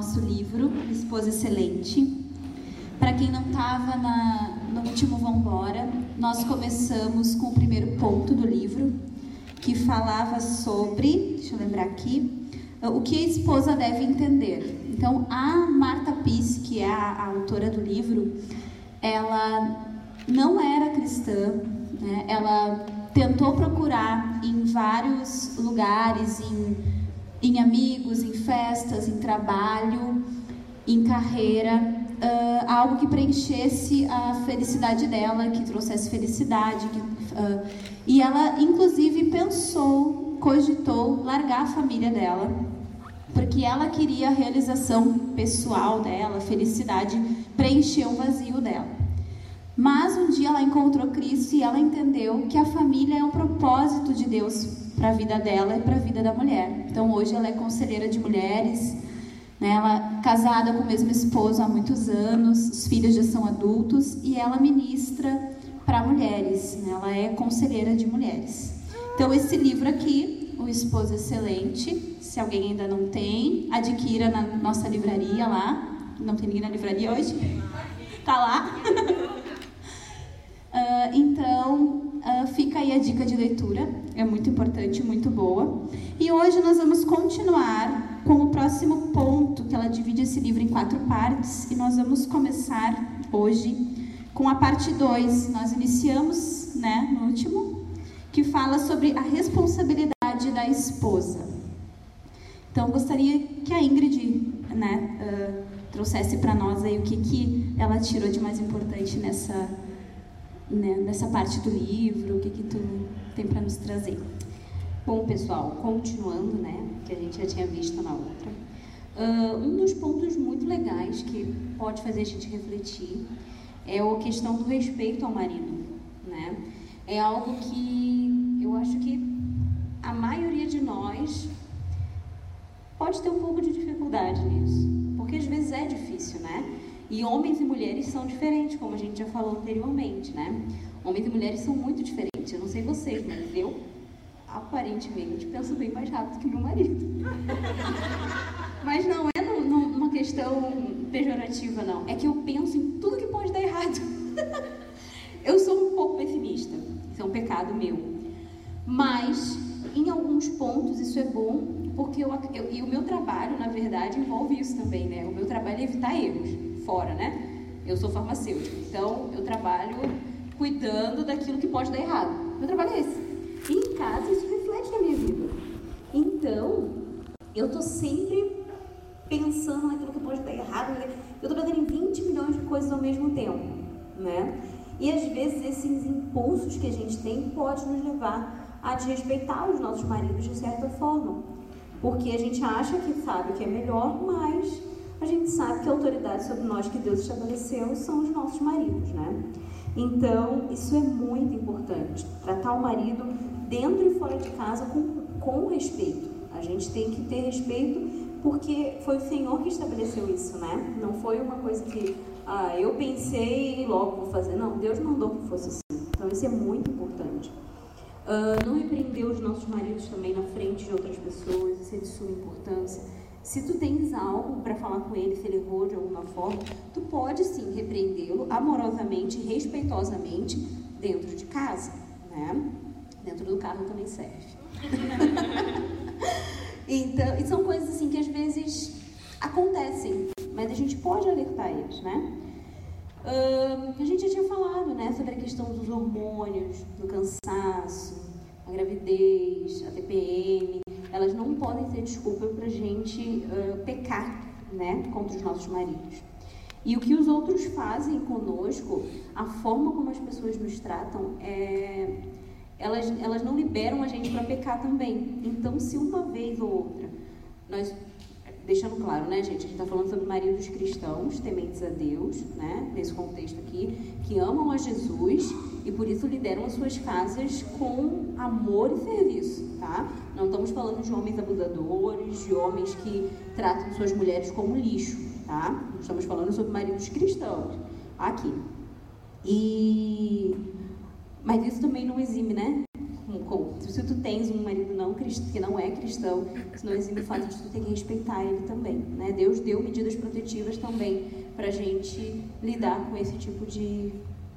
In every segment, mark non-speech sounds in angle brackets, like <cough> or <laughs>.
nosso livro, Esposa Excelente. Para quem não estava no último Vambora, nós começamos com o primeiro ponto do livro, que falava sobre, deixa eu lembrar aqui, o que a esposa deve entender. Então, a Marta Piss, que é a, a autora do livro, ela não era cristã, né? ela tentou procurar em vários lugares, em, em amigos, em festas, em trabalho, em carreira, uh, algo que preenchesse a felicidade dela, que trouxesse felicidade. Que, uh, e ela, inclusive, pensou, cogitou largar a família dela, porque ela queria a realização pessoal dela, felicidade, preencher o vazio dela. Mas um dia ela encontrou Cristo e ela entendeu que a família é um propósito de Deus para a vida dela e para a vida da mulher. Então hoje ela é conselheira de mulheres, né? ela é casada com o mesmo esposo há muitos anos, os filhos já são adultos e ela ministra para mulheres, né? ela é conselheira de mulheres. Então esse livro aqui, O Esposo Excelente, se alguém ainda não tem, adquira na nossa livraria lá. Não tem ninguém na livraria hoje? Tá lá? Uh, <laughs> então, uh, fica aí a dica de leitura, é muito importante, muito boa. E hoje nós vamos continuar com o próximo ponto, que ela divide esse livro em quatro partes, e nós vamos começar hoje com a parte 2. Nós iniciamos, né, no último, que fala sobre a responsabilidade da esposa. Então, gostaria que a Ingrid, né, uh, trouxesse para nós aí o que, que ela tirou de mais importante nessa né, nessa parte do livro? O que, que tu tem para nos trazer? Bom, pessoal, continuando, né, que a gente já tinha visto na outra, uh, um dos pontos muito legais que pode fazer a gente refletir é a questão do respeito ao marido, né? É algo que eu acho que a maioria de nós pode ter um pouco de dificuldade nisso, porque às vezes é difícil, né? E homens e mulheres são diferentes, como a gente já falou anteriormente, né? Homens e mulheres são muito diferentes. Eu não sei vocês, mas eu aparentemente penso bem mais rápido que meu marido. <laughs> mas não é uma questão pejorativa, não. É que eu penso em tudo que pode dar errado. <laughs> eu sou um pouco pessimista. Isso é um pecado meu. Mas, em alguns pontos, isso é bom, porque eu, eu, e o meu trabalho, na verdade, envolve isso também, né? O meu trabalho é evitar erros fora, né? Eu sou farmacêutico, então eu trabalho cuidando daquilo que pode dar errado. Meu trabalho é esse. E em casa isso reflete na minha vida. Então, eu tô sempre pensando naquilo que pode dar errado. Eu tô pensando em 20 milhões de coisas ao mesmo tempo, né? E às vezes esses impulsos que a gente tem pode nos levar a desrespeitar os nossos maridos de certa forma. Porque a gente acha que sabe o que é melhor, mas a gente sabe que a autoridade sobre nós que Deus estabeleceu são os nossos maridos, né? Então, isso é muito importante. Tratar o marido dentro e fora de casa com, com respeito. A gente tem que ter respeito porque foi o Senhor que estabeleceu isso, né? Não foi uma coisa que ah, eu pensei e logo vou fazer. Não, Deus mandou que fosse assim. Então, isso é muito importante. Uh, não repreender os nossos maridos também na frente de outras pessoas, isso é de suma importância. Se tu tens algo para falar com ele, se ele errou de alguma forma, tu pode sim repreendê-lo amorosamente, respeitosamente, dentro de casa, né? Dentro do carro também serve. <laughs> então, e são coisas assim que às vezes acontecem, mas a gente pode alertar eles, né? A gente já tinha falado, né, sobre a questão dos hormônios, do cansaço, a gravidez, a TPM, elas não podem ser desculpa para a gente uh, pecar né, contra os nossos maridos. E o que os outros fazem conosco, a forma como as pessoas nos tratam, é, elas, elas não liberam a gente para pecar também. Então, se uma vez ou outra, nós, deixando claro, né, gente, a gente está falando sobre maridos cristãos, tementes a Deus, né, nesse contexto aqui, que amam a Jesus e por isso lideram as suas casas com amor e serviço, tá? Não estamos falando de homens abusadores, de homens que tratam suas mulheres como lixo, tá? Estamos falando sobre maridos cristãos aqui. E mas isso também não exime, né? Se tu tens um marido não que não é cristão, isso não exime o fato de tu ter que respeitar ele também. Né? Deus deu medidas protetivas também para gente lidar com esse tipo de,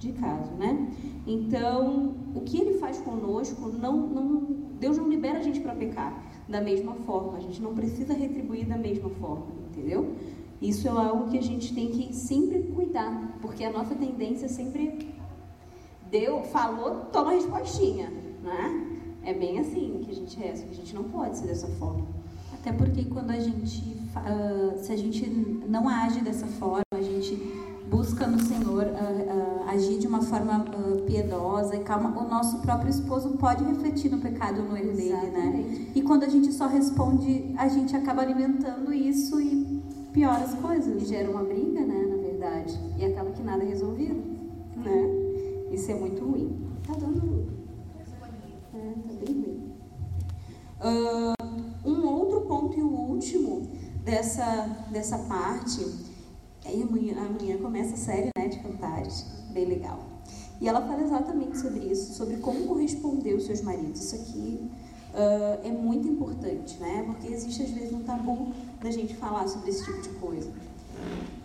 de caso, né? Então, o que ele faz conosco, não, não, Deus não libera a gente para pecar da mesma forma, a gente não precisa retribuir da mesma forma, entendeu? Isso é algo que a gente tem que sempre cuidar, porque a nossa tendência sempre deu, falou, toma a respostinha, né? É bem assim que a gente é, que a gente não pode ser dessa forma. Até porque quando a gente, uh, se a gente não age dessa forma, forma piedosa e calma, o nosso próprio esposo pode refletir no pecado no erro dele, né? E quando a gente só responde, a gente acaba alimentando isso e piora as coisas. E gera uma briga, né, na verdade. E acaba que nada é resolvido, né? Isso é muito ruim. Tá dando. É, tá bem ruim. Uh, um outro ponto e o último dessa, dessa parte. Aí amanhã, amanhã começa a série né, de cantares, bem legal. E ela fala exatamente sobre isso, sobre como corresponder os seus maridos. Isso aqui uh, é muito importante, né? Porque existe às vezes um tabu da gente falar sobre esse tipo de coisa.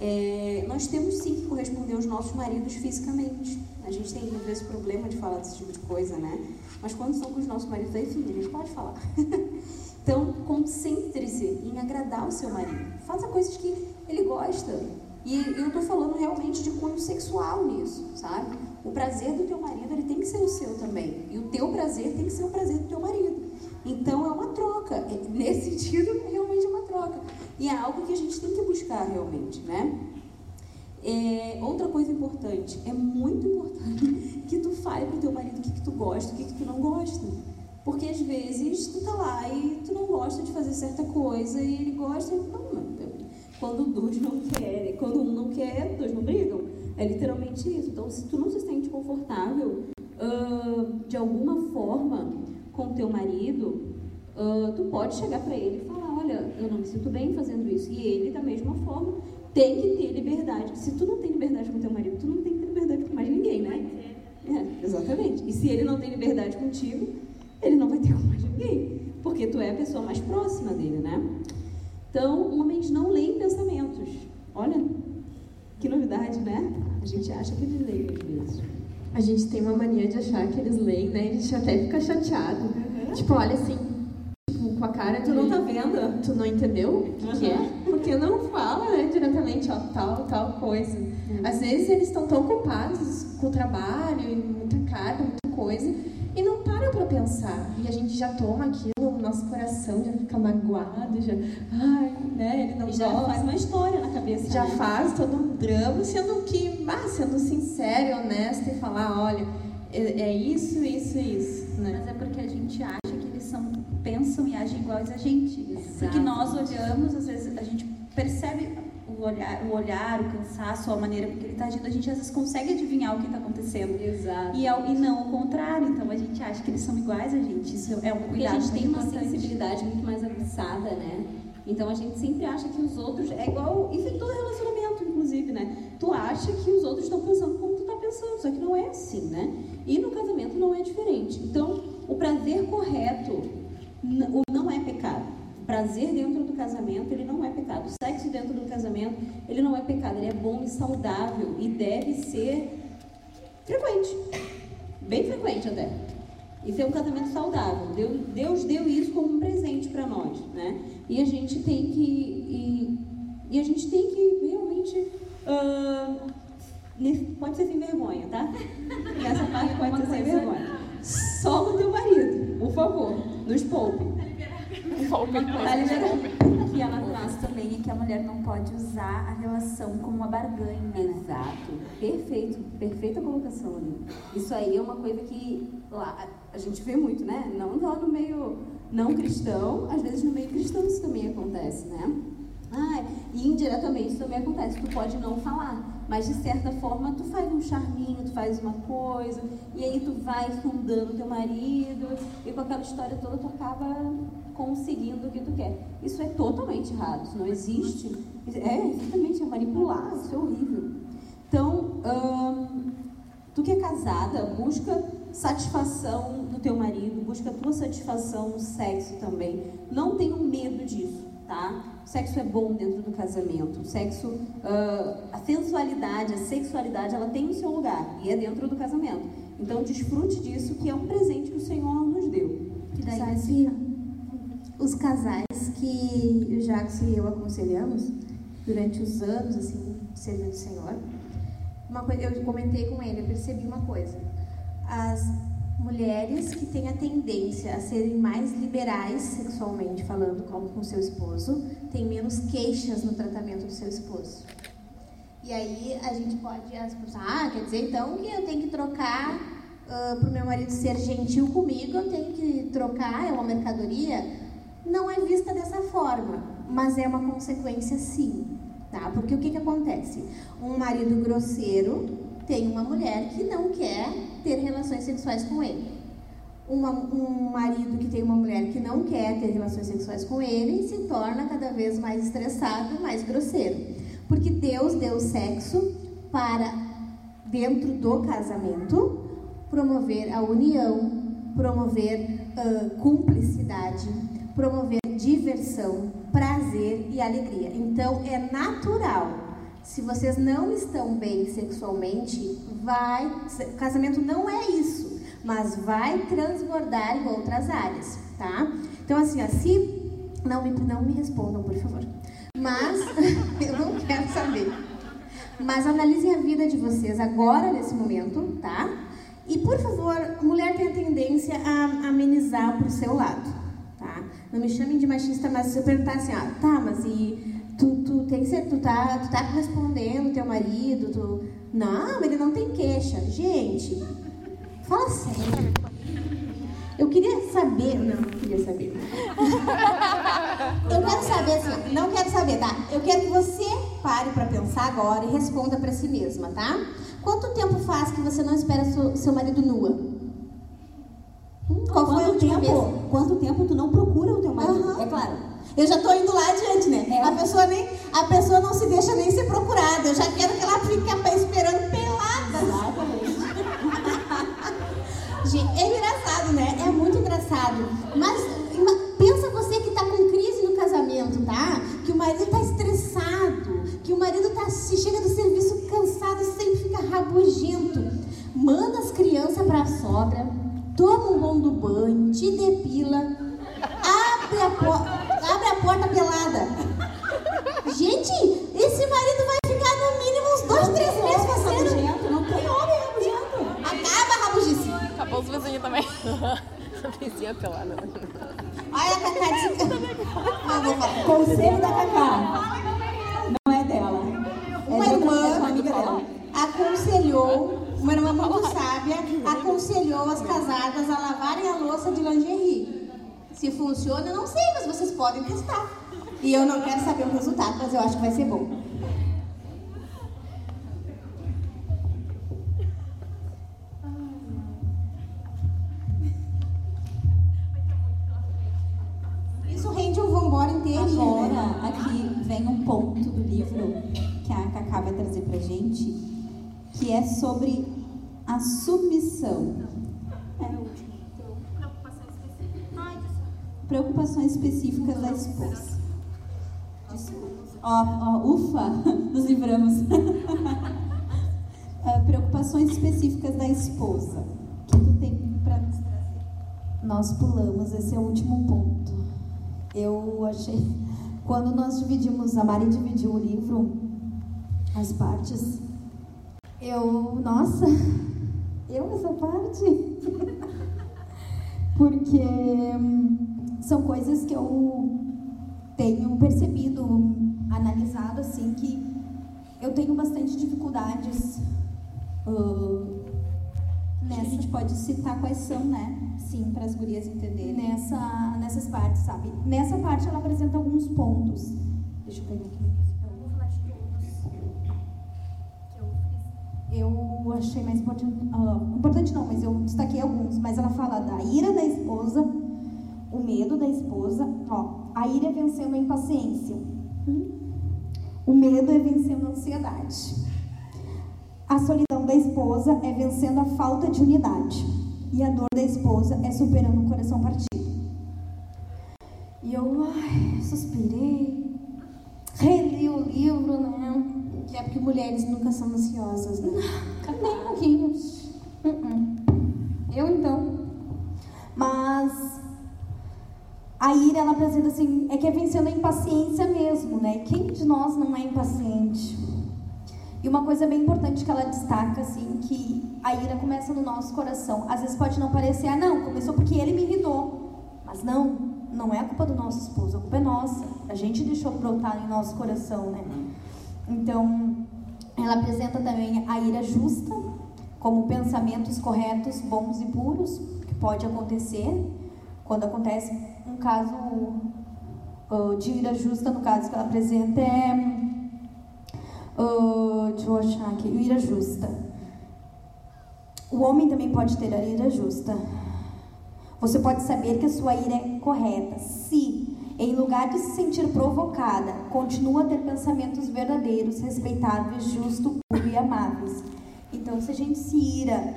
É, nós temos sim que corresponder aos nossos maridos fisicamente. A gente tem às vezes problema de falar desse tipo de coisa, né? Mas quando são com os nossos maridos, aí a gente pode falar. <laughs> então, concentre-se em agradar o seu marido. Faça coisas que ele gosta. E eu estou falando realmente de cunho sexual nisso, sabe? O prazer do teu marido ele tem que ser o seu também. E o teu prazer tem que ser o prazer do teu marido. Então é uma troca. É, nesse <laughs> sentido, realmente é uma troca. E é algo que a gente tem que buscar realmente, né? É, outra coisa importante, é muito importante <laughs> que tu fale pro teu marido o que, que tu gosta, o que, que tu não gosta. Porque às vezes tu tá lá e tu não gosta de fazer certa coisa e ele gosta não, quando dois não querem, quando um não quer, dois não brigam. É literalmente isso. Então, se tu não se sente confortável uh, de alguma forma com teu marido, uh, tu pode chegar para ele e falar, olha, eu não me sinto bem fazendo isso. E ele, da mesma forma, tem que ter liberdade. Se tu não tem liberdade com teu marido, tu não tem que ter liberdade com mais ninguém, né? É, exatamente. E se ele não tem liberdade contigo, ele não vai ter com mais ninguém. Porque tu é a pessoa mais próxima dele, né? Então, homens não leem pensamentos. Olha, que novidade, né? A gente acha que eles leem às vezes. A gente tem uma mania de achar que eles leem, né? A gente até fica chateado. Uhum. Tipo, olha assim, tipo, com a cara Tu não tá vendo? Tu não entendeu o que, uhum. que é? Porque não fala, né, diretamente, ó, tal, tal coisa. Uhum. Às vezes eles estão tão ocupados com o trabalho e muita carga, muita coisa, param para pensar. E a gente já toma aquilo no nosso coração, já fica magoado, já, ai, né, ele não e já gosta. faz uma história na cabeça. Já né? faz todo um drama, sendo que, ah, sendo sincero e honesto e falar, olha, é, é isso, isso e isso. Né? Mas é porque a gente acha que eles são, pensam e agem iguais a gente. Exato. Porque nós olhamos, às vezes a gente percebe o olhar, o olhar, o cansaço, a maneira que ele está agindo, a gente às vezes consegue adivinhar o que está acontecendo. Exato. E, e não o contrário. Então a gente acha que eles são iguais a gente. Isso é um cuidado Porque a gente tem uma importante. sensibilidade muito mais aguçada, né? Então a gente sempre acha que os outros é igual isso em todo relacionamento, inclusive, né? Tu acha que os outros estão pensando como tu está pensando, só que não é assim, né? E no casamento não é diferente. Então o prazer correto não é pecado prazer dentro do casamento, ele não é pecado. O sexo dentro do casamento, ele não é pecado. Ele é bom e saudável e deve ser frequente. Bem frequente até. Isso é um casamento saudável. Deus, Deus deu isso como um presente para nós, né? E a gente tem que e, e a gente tem que realmente uh, pode ser sem vergonha, tá? <laughs> Essa parte pode ser sem vergonha. Só o teu marido, por favor, nos poupe. O que ela traz também é que a mulher não pode usar a relação como uma barganha. Exato. Perfeito. Perfeita colocação ali. Isso aí é uma coisa que lá, a gente vê muito, né? Não só no meio não cristão, às vezes no meio cristão isso também acontece, né? Ah, e indiretamente isso também acontece. Tu pode não falar, mas de certa forma tu faz um charminho, tu faz uma coisa, e aí tu vai fundando teu marido, e com aquela história toda tu acaba conseguindo o que tu quer. Isso é totalmente errado, isso não existe. É, exatamente, é manipular, isso é horrível. Então, hum, Tu que é casada, busca satisfação no teu marido, busca a tua satisfação no sexo também. Não tenha medo disso, tá? O sexo é bom dentro do casamento. O sexo, uh, a sensualidade, a sexualidade, ela tem o seu lugar e é dentro do casamento. Então desfrute disso, que é um presente que o Senhor nos deu. Que daí, Sabe, os casais que o Jacques e eu aconselhamos durante os anos assim servindo o Senhor, uma coisa eu comentei com ele, eu percebi uma coisa. As mulheres que têm a tendência a serem mais liberais sexualmente falando como com seu esposo, têm menos queixas no tratamento do seu esposo. E aí a gente pode pensar, ah, quer dizer então que eu tenho que trocar uh, para o meu marido ser gentil comigo, eu tenho que trocar, é uma mercadoria? Não é vista dessa forma, mas é uma consequência sim, tá? Porque o que, que acontece? Um marido grosseiro tem uma mulher que não quer ter relações sexuais com ele. Uma, um marido que tem uma mulher que não quer ter relações sexuais com ele se torna cada vez mais estressado, mais grosseiro. Porque Deus deu sexo para, dentro do casamento, promover a união, promover uh, cumplicidade, promover diversão, prazer e alegria. Então é natural. Se vocês não estão bem sexualmente, vai. Casamento não é isso, mas vai transbordar em outras áreas, tá? Então assim, se não me, não me respondam, por favor. Mas <laughs> eu não quero saber. Mas analisem a vida de vocês agora, nesse momento, tá? E, por favor, mulher tem a tendência a amenizar pro seu lado, tá? Não me chamem de machista, mas se eu perguntar assim, ó, tá, mas e tu, tu tem que ser, tu tá, tu tá correspondendo teu marido, tu... Não, ele não tem queixa. Gente, fala sério. Eu queria saber. Não, não queria saber. eu quero saber, assim, não quero saber, tá? Eu quero que você pare para pensar agora e responda para si mesma, tá? Quanto tempo faz que você não espera seu, seu marido nua? Hum, qual foi o tempo? Vez? Quanto tempo tu não procura o teu marido? Uhum. É claro. Eu já tô indo lá adiante, né? É. A pessoa nem, a pessoa não se deixa nem ser procurada. Eu já quero que ela fique esperando pelada. Exatamente. Gente, é engraçado, né? É muito engraçado. Mas pensa você que está com crise no casamento, tá? Que o marido está estressado, que o marido tá, se chega do serviço cansado, sempre fica rabugento. Manda as crianças para a sobra, toma um bom do banho, te depila, abre a, abre a porta pelada. Gente, esse marido vai ficar no mínimo uns dois, três meses fazendo. Não tem homem rabugento. Acaba a rabugice. Acabou os vizinhos também. <laughs> Vizinha pelada. Olha a Cacá de... Conselho da Cacá. Não é dela. Uma é irmã, amiga dela, aconselhou, uma irmã muito sábia, aconselhou as casadas a lavarem a louça de lingerie. Se funciona, não sei, mas vocês podem testar. E eu não quero saber o resultado, mas eu acho que vai ser bom. Isso rende um vambora. Agora, né? aqui vem um ponto do livro que a Cacá vai trazer pra gente, que é sobre a submissão. É. <laughs> <laughs> Preocupações específicas da esposa. Ó, ó, ufa, nos livramos. preocupações específicas da esposa. O que tu tem para nos trazer? Nós pulamos, esse é o último ponto. Eu achei. Quando nós dividimos, a Mari dividiu o livro, as partes, eu. Nossa, eu essa parte? <laughs> Porque hum, são coisas que eu tenho percebido, analisado assim, que eu tenho bastante dificuldades. Uh, nessa... A gente pode citar quais são, né? Sim, para as gurias entenderem. Nessa, nessas partes, sabe? Nessa parte ela apresenta alguns pontos. Deixa eu pegar aqui. Eu achei mais importante. Uh, importante não, mas eu destaquei alguns. Mas ela fala da ira da esposa, o medo da esposa. Ó, a ira é vencendo a impaciência. O medo é vencendo a ansiedade. A solidão da esposa é vencendo a falta de unidade. E a dor da esposa é superando o coração partido. E eu ai, suspirei, reli o livro, né? Que é porque mulheres nunca são ansiosas, né? <laughs> Nem um pouquinho. Uh-uh. Eu então. Mas a ira, ela apresenta assim, é que é vencendo a impaciência mesmo, né? Quem de nós não é impaciente? E uma coisa bem importante que ela destaca, assim, que a ira começa no nosso coração. Às vezes pode não parecer, ah, não, começou porque ele me irritou. Mas não, não é a culpa do nosso esposo, a culpa é nossa. A gente deixou brotar em nosso coração, né? Então, ela apresenta também a ira justa, como pensamentos corretos, bons e puros, que pode acontecer quando acontece um caso uh, de ira justa, no caso que ela apresenta é Uh, deixa eu achar aqui. Ira justa. O homem também pode ter a ira justa. Você pode saber que a sua ira é correta se, em lugar de se sentir provocada, continua a ter pensamentos verdadeiros, respeitáveis, justos, puros e amáveis. Então, se a gente se ira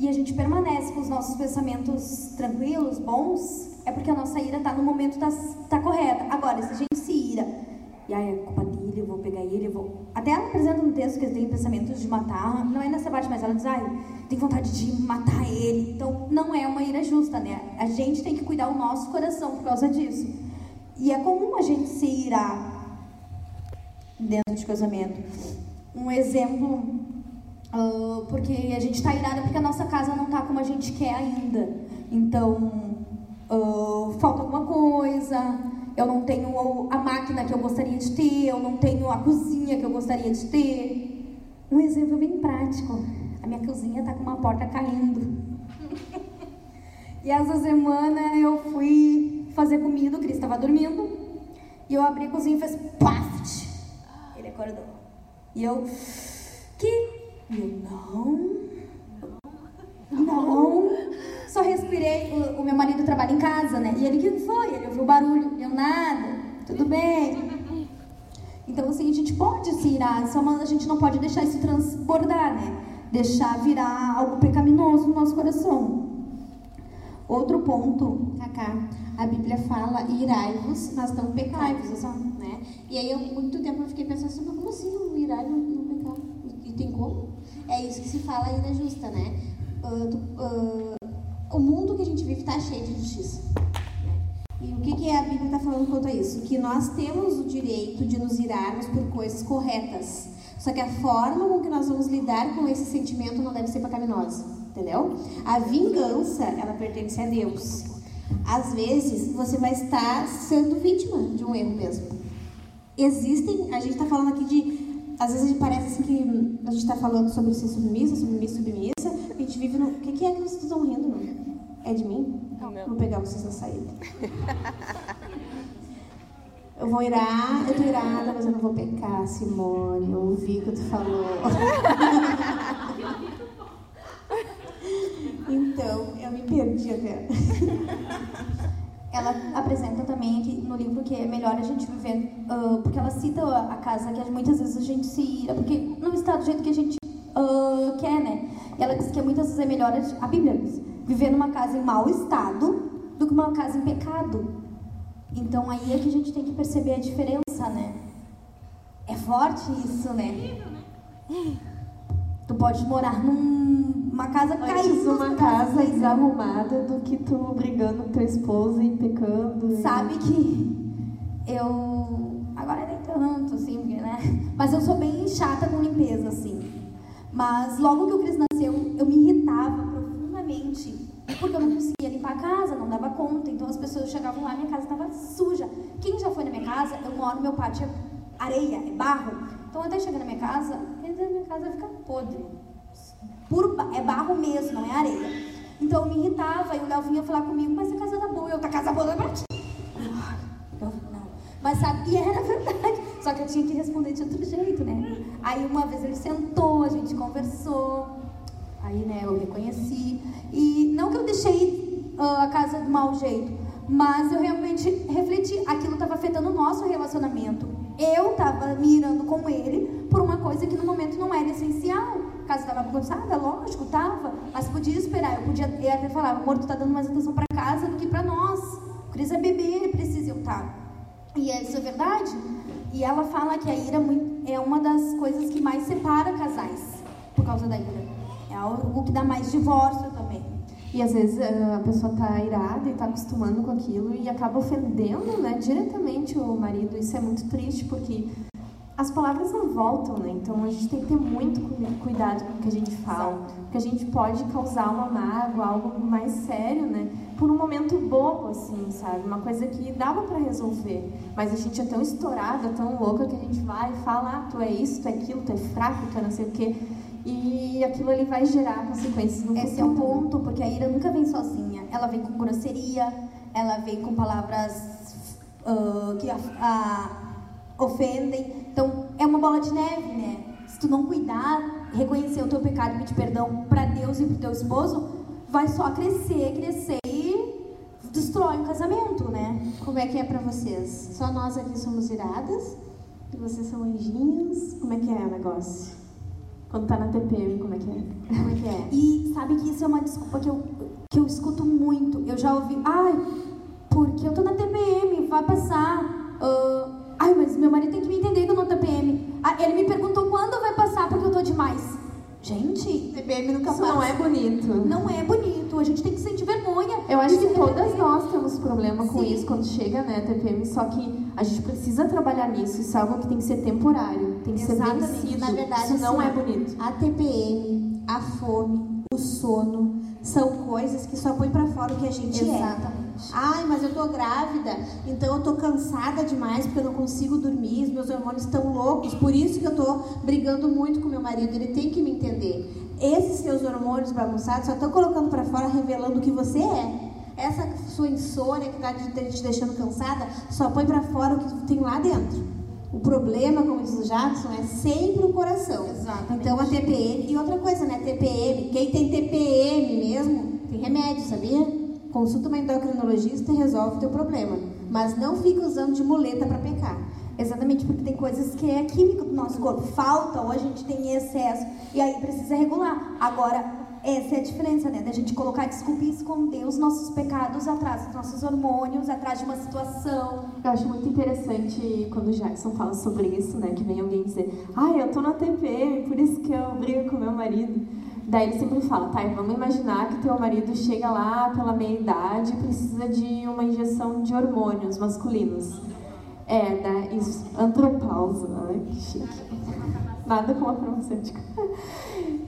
e a gente permanece com os nossos pensamentos tranquilos, bons, é porque a nossa ira está no momento tá, tá correta. Agora, se a gente se ira e aí é culpa dele, eu vou pegar ele, eu vou. Até ela apresenta no texto que ele tem pensamentos de matar, não é nessa parte, mas ela diz, ai, tem vontade de matar ele. Então não é uma ira justa, né? A gente tem que cuidar o nosso coração por causa disso. E é comum a gente se irar dentro de casamento. Um exemplo, uh, porque a gente está irada porque a nossa casa não está como a gente quer ainda. Então, uh, falta alguma coisa, eu não tenho a máquina que eu gostaria de ter, eu não tenho a cozinha que eu gostaria de ter. Um exemplo bem prático: a minha cozinha está com uma porta caindo. <laughs> e essa semana eu fui fazer comida, o Cris estava dormindo, e eu abri a cozinha e fez paft. Ele acordou. E eu, que? Eu, não. Não. Só respirei. O, o, meu marido trabalha em casa, né? E ele que foi? Ele ouviu o barulho. Eu nada. Tudo bem. Então, assim, a gente pode se irar, só a gente não pode deixar isso transbordar, né? Deixar virar algo pecaminoso no nosso coração. Outro ponto, Cacá, a Bíblia fala, irai-vos, mas não pecai-vos, né? E aí, eu, muito tempo eu fiquei pensando assim, como assim, irai não, não pecar? E tem como? É isso que se fala ira justa, né? Uh, uh, o mundo que a gente vive está cheio de justiça. E o que, que a Bíblia está falando quanto a isso? Que nós temos o direito de nos irarmos por coisas corretas. Só que a forma com que nós vamos lidar com esse sentimento não deve ser pecaminosa. Entendeu? A vingança, ela pertence a Deus. Às vezes, você vai estar sendo vítima de um erro mesmo. Existem, a gente está falando aqui de. Às vezes a gente parece assim que a gente está falando sobre ser submissa, submissa, submissa. A gente vive no. O que, que é que vocês estão rindo, não? É de mim? Não. Vou pegar vocês na saída. Eu vou irar, eu tô irada, mas eu não vou pecar, Simone. Eu ouvi o que tu falou. <laughs> então, eu me perdi até. <laughs> Ela apresenta também aqui no livro que é melhor a gente viver, uh, porque ela cita a casa que muitas vezes a gente se ira, porque não está do jeito que a gente uh, quer, né? E ela diz que muitas vezes é melhor, a Bíblia diz, viver numa casa em mau estado do que uma casa em pecado. Então aí é que a gente tem que perceber a diferença, né? É forte isso, né? <laughs> Tu pode morar numa casa caída. uma casa desarrumada do que tu brigando com tua esposa e pecando. Sabe que eu. Agora nem tanto, assim, porque, né? Mas eu sou bem chata com limpeza, assim. Mas logo que o Cris nasceu, eu me irritava profundamente. Porque eu não conseguia limpar a casa, não dava conta. Então as pessoas chegavam lá, minha casa estava suja. Quem já foi na minha casa, eu moro, meu pátio é areia, é barro. Então até chegar na minha casa, a minha casa fica podre. Puro, é barro mesmo, não é areia. Então eu me irritava e o Léo vinha falar comigo, mas a casa tá boa, eu, tá casa boa é pra ti. <laughs> Não. Mas sabe, e era verdade. Só que eu tinha que responder de outro jeito, né? Aí uma vez ele sentou, a gente conversou. Aí, né, eu reconheci. E não que eu deixei uh, a casa do mau jeito, mas eu realmente refleti. Aquilo estava afetando o nosso relacionamento. Eu estava mirando com ele por uma coisa que no momento não era essencial. A casa estava bagunçada, lógico, tava. Mas podia esperar. Eu podia eu até falar, amor, tu tá dando mais atenção para casa do que para nós. O Cris é bebê, ele precisa eu tá. E isso é verdade. E ela fala que a ira é uma das coisas que mais separa casais por causa da ira. É algo que dá mais divórcio também. E às vezes eh, a pessoa está irada e está acostumando com aquilo e acaba ofendendo né, diretamente o marido. Isso é muito triste porque as palavras não voltam, né? Então a gente tem que ter muito cuidado com o que a gente fala, porque a gente pode causar uma mágoa, algo mais sério, né? Por um momento bobo, assim, sabe? Uma coisa que dava para resolver, mas a gente é tão estourada, tão louca que a gente vai e fala, ah, tu é isso, tu é aquilo, tu é fraco, tu é não sei o quê. E aquilo ali vai gerar consequências no Esse futuro. é o ponto, porque a ira nunca vem sozinha. Ela vem com grosseria, ela vem com palavras uh, que a, a, ofendem. Então, é uma bola de neve, né? Se tu não cuidar, reconhecer o teu pecado e pedir perdão para Deus e pro teu esposo, vai só crescer, crescer e destrói o casamento, né? Como é que é para vocês? Só nós aqui somos iradas? E vocês são anjinhos? Como é que é o negócio? Quando tá na TPM, como é que é? Como é que é? E sabe que isso é uma desculpa que eu, que eu escuto muito. Eu já ouvi, ai, porque eu tô na TPM, vai passar. Uh, ai, mas meu marido tem que me entender que eu tô na TPM. Ah, ele me perguntou quando vai passar porque eu tô demais. Gente, TPM nunca isso não é bonito. Não é bonito. A gente tem que sentir vergonha. Eu acho que todas nós temos problema com Sim. isso quando chega, né, TPM, só que a gente precisa trabalhar nisso. Isso é algo que tem que ser temporário, tem que Exatamente. ser vencido. Na verdade, isso não assim, é bonito. A TPM, a fome, o sono, são coisas que só põem para fora o que a gente Exatamente. é. Exatamente. Ai, mas eu tô grávida, então eu tô cansada demais porque eu não consigo dormir, os meus hormônios estão loucos, por isso que eu tô brigando muito com meu marido, ele tem que me entender. Esses seus hormônios bagunçados só estão colocando para fora, revelando o que você é. Essa sua insônia que está te deixando cansada, só põe para fora o que tem lá dentro. O problema, como diz o Jackson, é sempre o coração. Exatamente. Então a TPM, e outra coisa, né? TPM, quem tem TPM mesmo, tem remédio, sabia? Consulta uma endocrinologista e resolve o teu problema. Mas não fica usando de muleta para pecar. Exatamente, porque tem coisas que é químico do nosso corpo. Falta ou a gente tem excesso e aí precisa regular. Agora, essa é a diferença, né? Da gente colocar desculpa e esconder os nossos pecados atrás dos nossos hormônios, atrás de uma situação. Eu acho muito interessante quando o Jackson fala sobre isso, né? Que vem alguém dizer, ah, eu tô na TPM, por isso que eu brigo com meu marido. Daí ele sempre fala, tá, vamos imaginar que teu marido chega lá pela meia idade e precisa de uma injeção de hormônios masculinos. É, da antropausa, né? Que chique. Nada com a farmacêutica.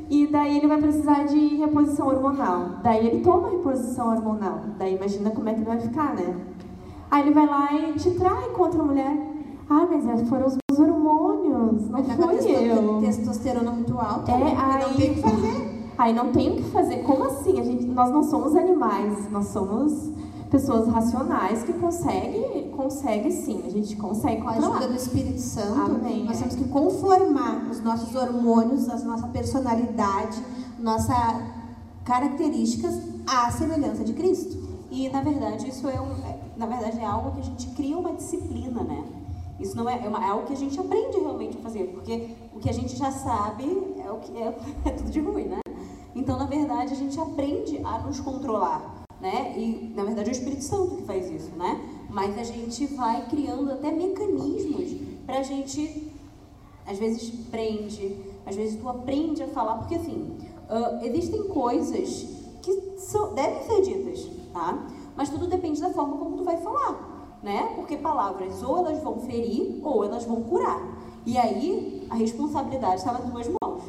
E daí ele vai precisar de reposição hormonal. Daí ele toma reposição hormonal. Daí imagina como é que ele vai ficar, né? Aí ele vai lá e te trai contra a mulher. Ah, mas é, foram os meus hormônios, não foi eu. testosterona muito alta, é, né? aí, não tem o que fazer. Aí não tem o que fazer. Como assim? A gente, nós não somos animais, nós somos pessoas racionais que conseguem, consegue sim, a gente consegue Com a ajuda do Espírito Santo, Amém, nós é. temos que conformar os nossos hormônios, a nossa personalidade, nossa características à semelhança de Cristo. E na verdade isso é, um, é, na verdade é algo que a gente cria uma disciplina, né? Isso não é, é, uma, é, algo que a gente aprende realmente a fazer, porque o que a gente já sabe é o que é, <laughs> é tudo de ruim, né? Então, na verdade, a gente aprende a nos controlar, né? E, na verdade, é o Espírito Santo que faz isso, né? Mas a gente vai criando até mecanismos para a gente, às vezes, prende, às vezes tu aprende a falar, porque, assim, uh, existem coisas que são, devem ser ditas, tá? Mas tudo depende da forma como tu vai falar, né? Porque palavras ou elas vão ferir ou elas vão curar. E aí, a responsabilidade está nas tuas mãos.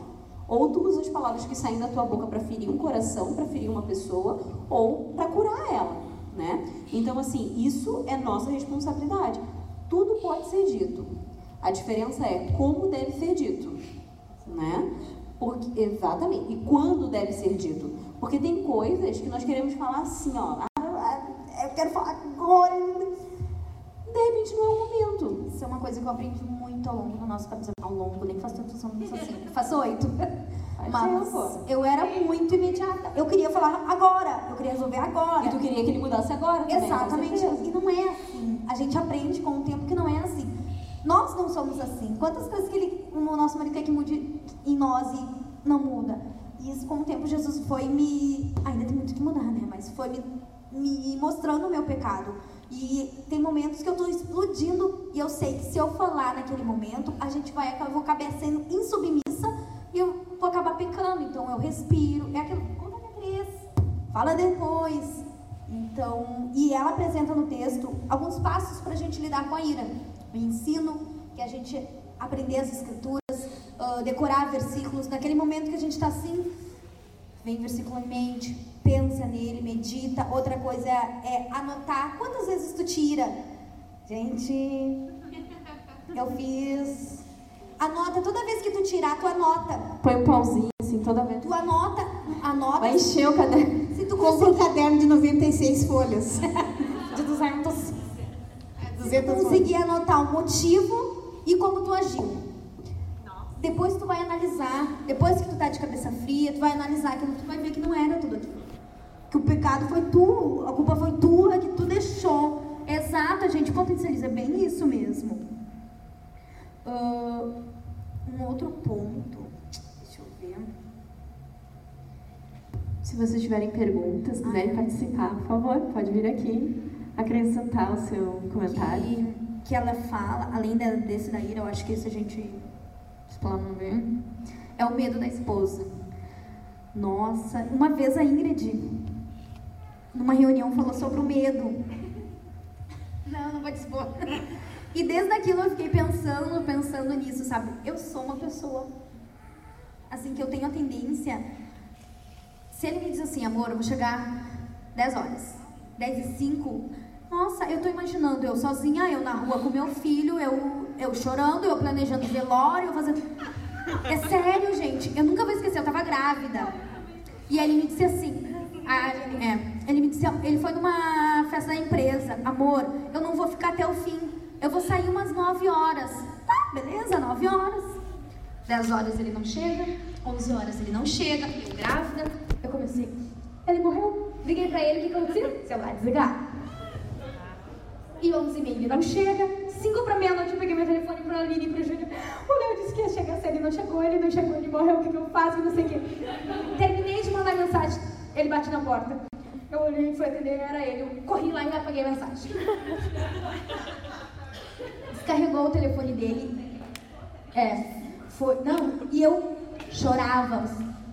Ou tu as palavras que saem da tua boca para ferir um coração, para ferir uma pessoa, ou para curar ela, né? Então, assim, isso é nossa responsabilidade. Tudo pode ser dito. A diferença é como deve ser dito, né? Porque, exatamente. E quando deve ser dito. Porque tem coisas que nós queremos falar assim, ó. Ah, eu quero falar agora. De repente não é o momento. Isso é uma coisa que eu aprendi muito ao longo do nosso casamento. Ao longo, nem faço tanto anos assim. <laughs> Faço oito. Mas eu era muito imediata. Eu queria falar agora. Eu queria resolver agora. E tu queria que ele mudasse agora também, Exatamente. E não é assim. A gente aprende com o tempo que não é assim. Nós não somos assim. Quantas vezes que ele, o nosso marido quer que mude em nós e não muda. E isso, com o tempo, Jesus foi me. Ainda tem muito que mudar, né? Mas foi me, me mostrando o meu pecado. E tem momentos que eu estou explodindo e eu sei que se eu falar naquele momento, a gente vai, eu vou acabar sendo insubmissa e eu vou acabar pecando. Então eu respiro, é aquilo, conta até três, fala depois. Então, e ela apresenta no texto alguns passos para a gente lidar com a ira. O ensino, que a gente aprender as escrituras, uh, decorar versículos. Naquele momento que a gente está assim, vem versículo em mente, pensa nele, medita. Outra coisa é, é anotar. Quantas vezes tu tira? Gente, eu fiz. Anota, toda vez que tu tirar, tu anota. Põe um pauzinho assim toda vez. Tu anota, anota. Vai encher o caderno. Se tu Compra um caderno de 96 folhas. <laughs> de 200, 200 folhas. conseguir anotar o motivo e como tu agiu. Depois tu vai analisar, depois que tu tá de cabeça fria, tu vai analisar aquilo, tu vai ver que não era tudo aquilo. Que o pecado foi tu, a culpa foi tua, que tu deixou. Exato, a gente potencializa bem isso mesmo. Ah, um outro ponto, deixa eu ver. Se vocês tiverem perguntas, quiserem participar, por favor, pode vir aqui acrescentar o seu comentário. que, que ela fala, além desse da ira, eu acho que esse a gente explana bem, é o medo da esposa. Nossa, uma vez a Ingrid, numa reunião, falou sobre o medo. Não, não vou te expor. E desde aquilo eu fiquei pensando, pensando nisso, sabe? Eu sou uma pessoa, assim, que eu tenho a tendência. Se ele me diz assim, amor, eu vou chegar 10 horas, 10 e 5, nossa, eu tô imaginando eu sozinha, eu na rua com meu filho, eu, eu chorando, eu planejando velório, eu fazendo. É sério, gente, eu nunca vou esquecer, eu tava grávida. E ele me disse assim, a- é, ele me disse, ele foi numa festa da empresa, amor, eu não vou ficar até o fim, eu vou sair umas 9 horas. Tá, beleza, 9 horas. 10 horas ele não chega, 11 horas ele não chega, eu grávida, eu comecei, ele morreu, liguei pra ele, o que aconteceu? Celular desligado. E 11 e meia ele não chega. 5 para meia-noite eu peguei meu telefone pro Aline e pro Júnior. O Léo disse que ia chegar cedo, ele não chegou, ele não chegou, ele morreu, o que, que eu faço? Não sei o quê. Terminei de mandar mensagem, ele bate na porta. Eu olhei e fui atender, era ele. Eu corri lá e apaguei a mensagem. Descarregou o telefone dele. É, foi. Não, e eu chorava,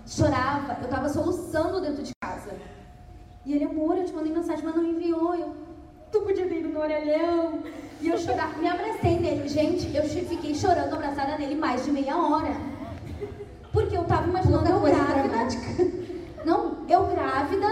chorava, eu tava soluçando dentro de casa. E ele, amor, eu te mandei mensagem, mas não enviou. Eu, tu podia ter ido no orelhão. E eu chorava, me abracei nele. Gente, eu fiquei chorando abraçada nele mais de meia hora. Porque eu tava imaginando eu grávida. Não, eu grávida,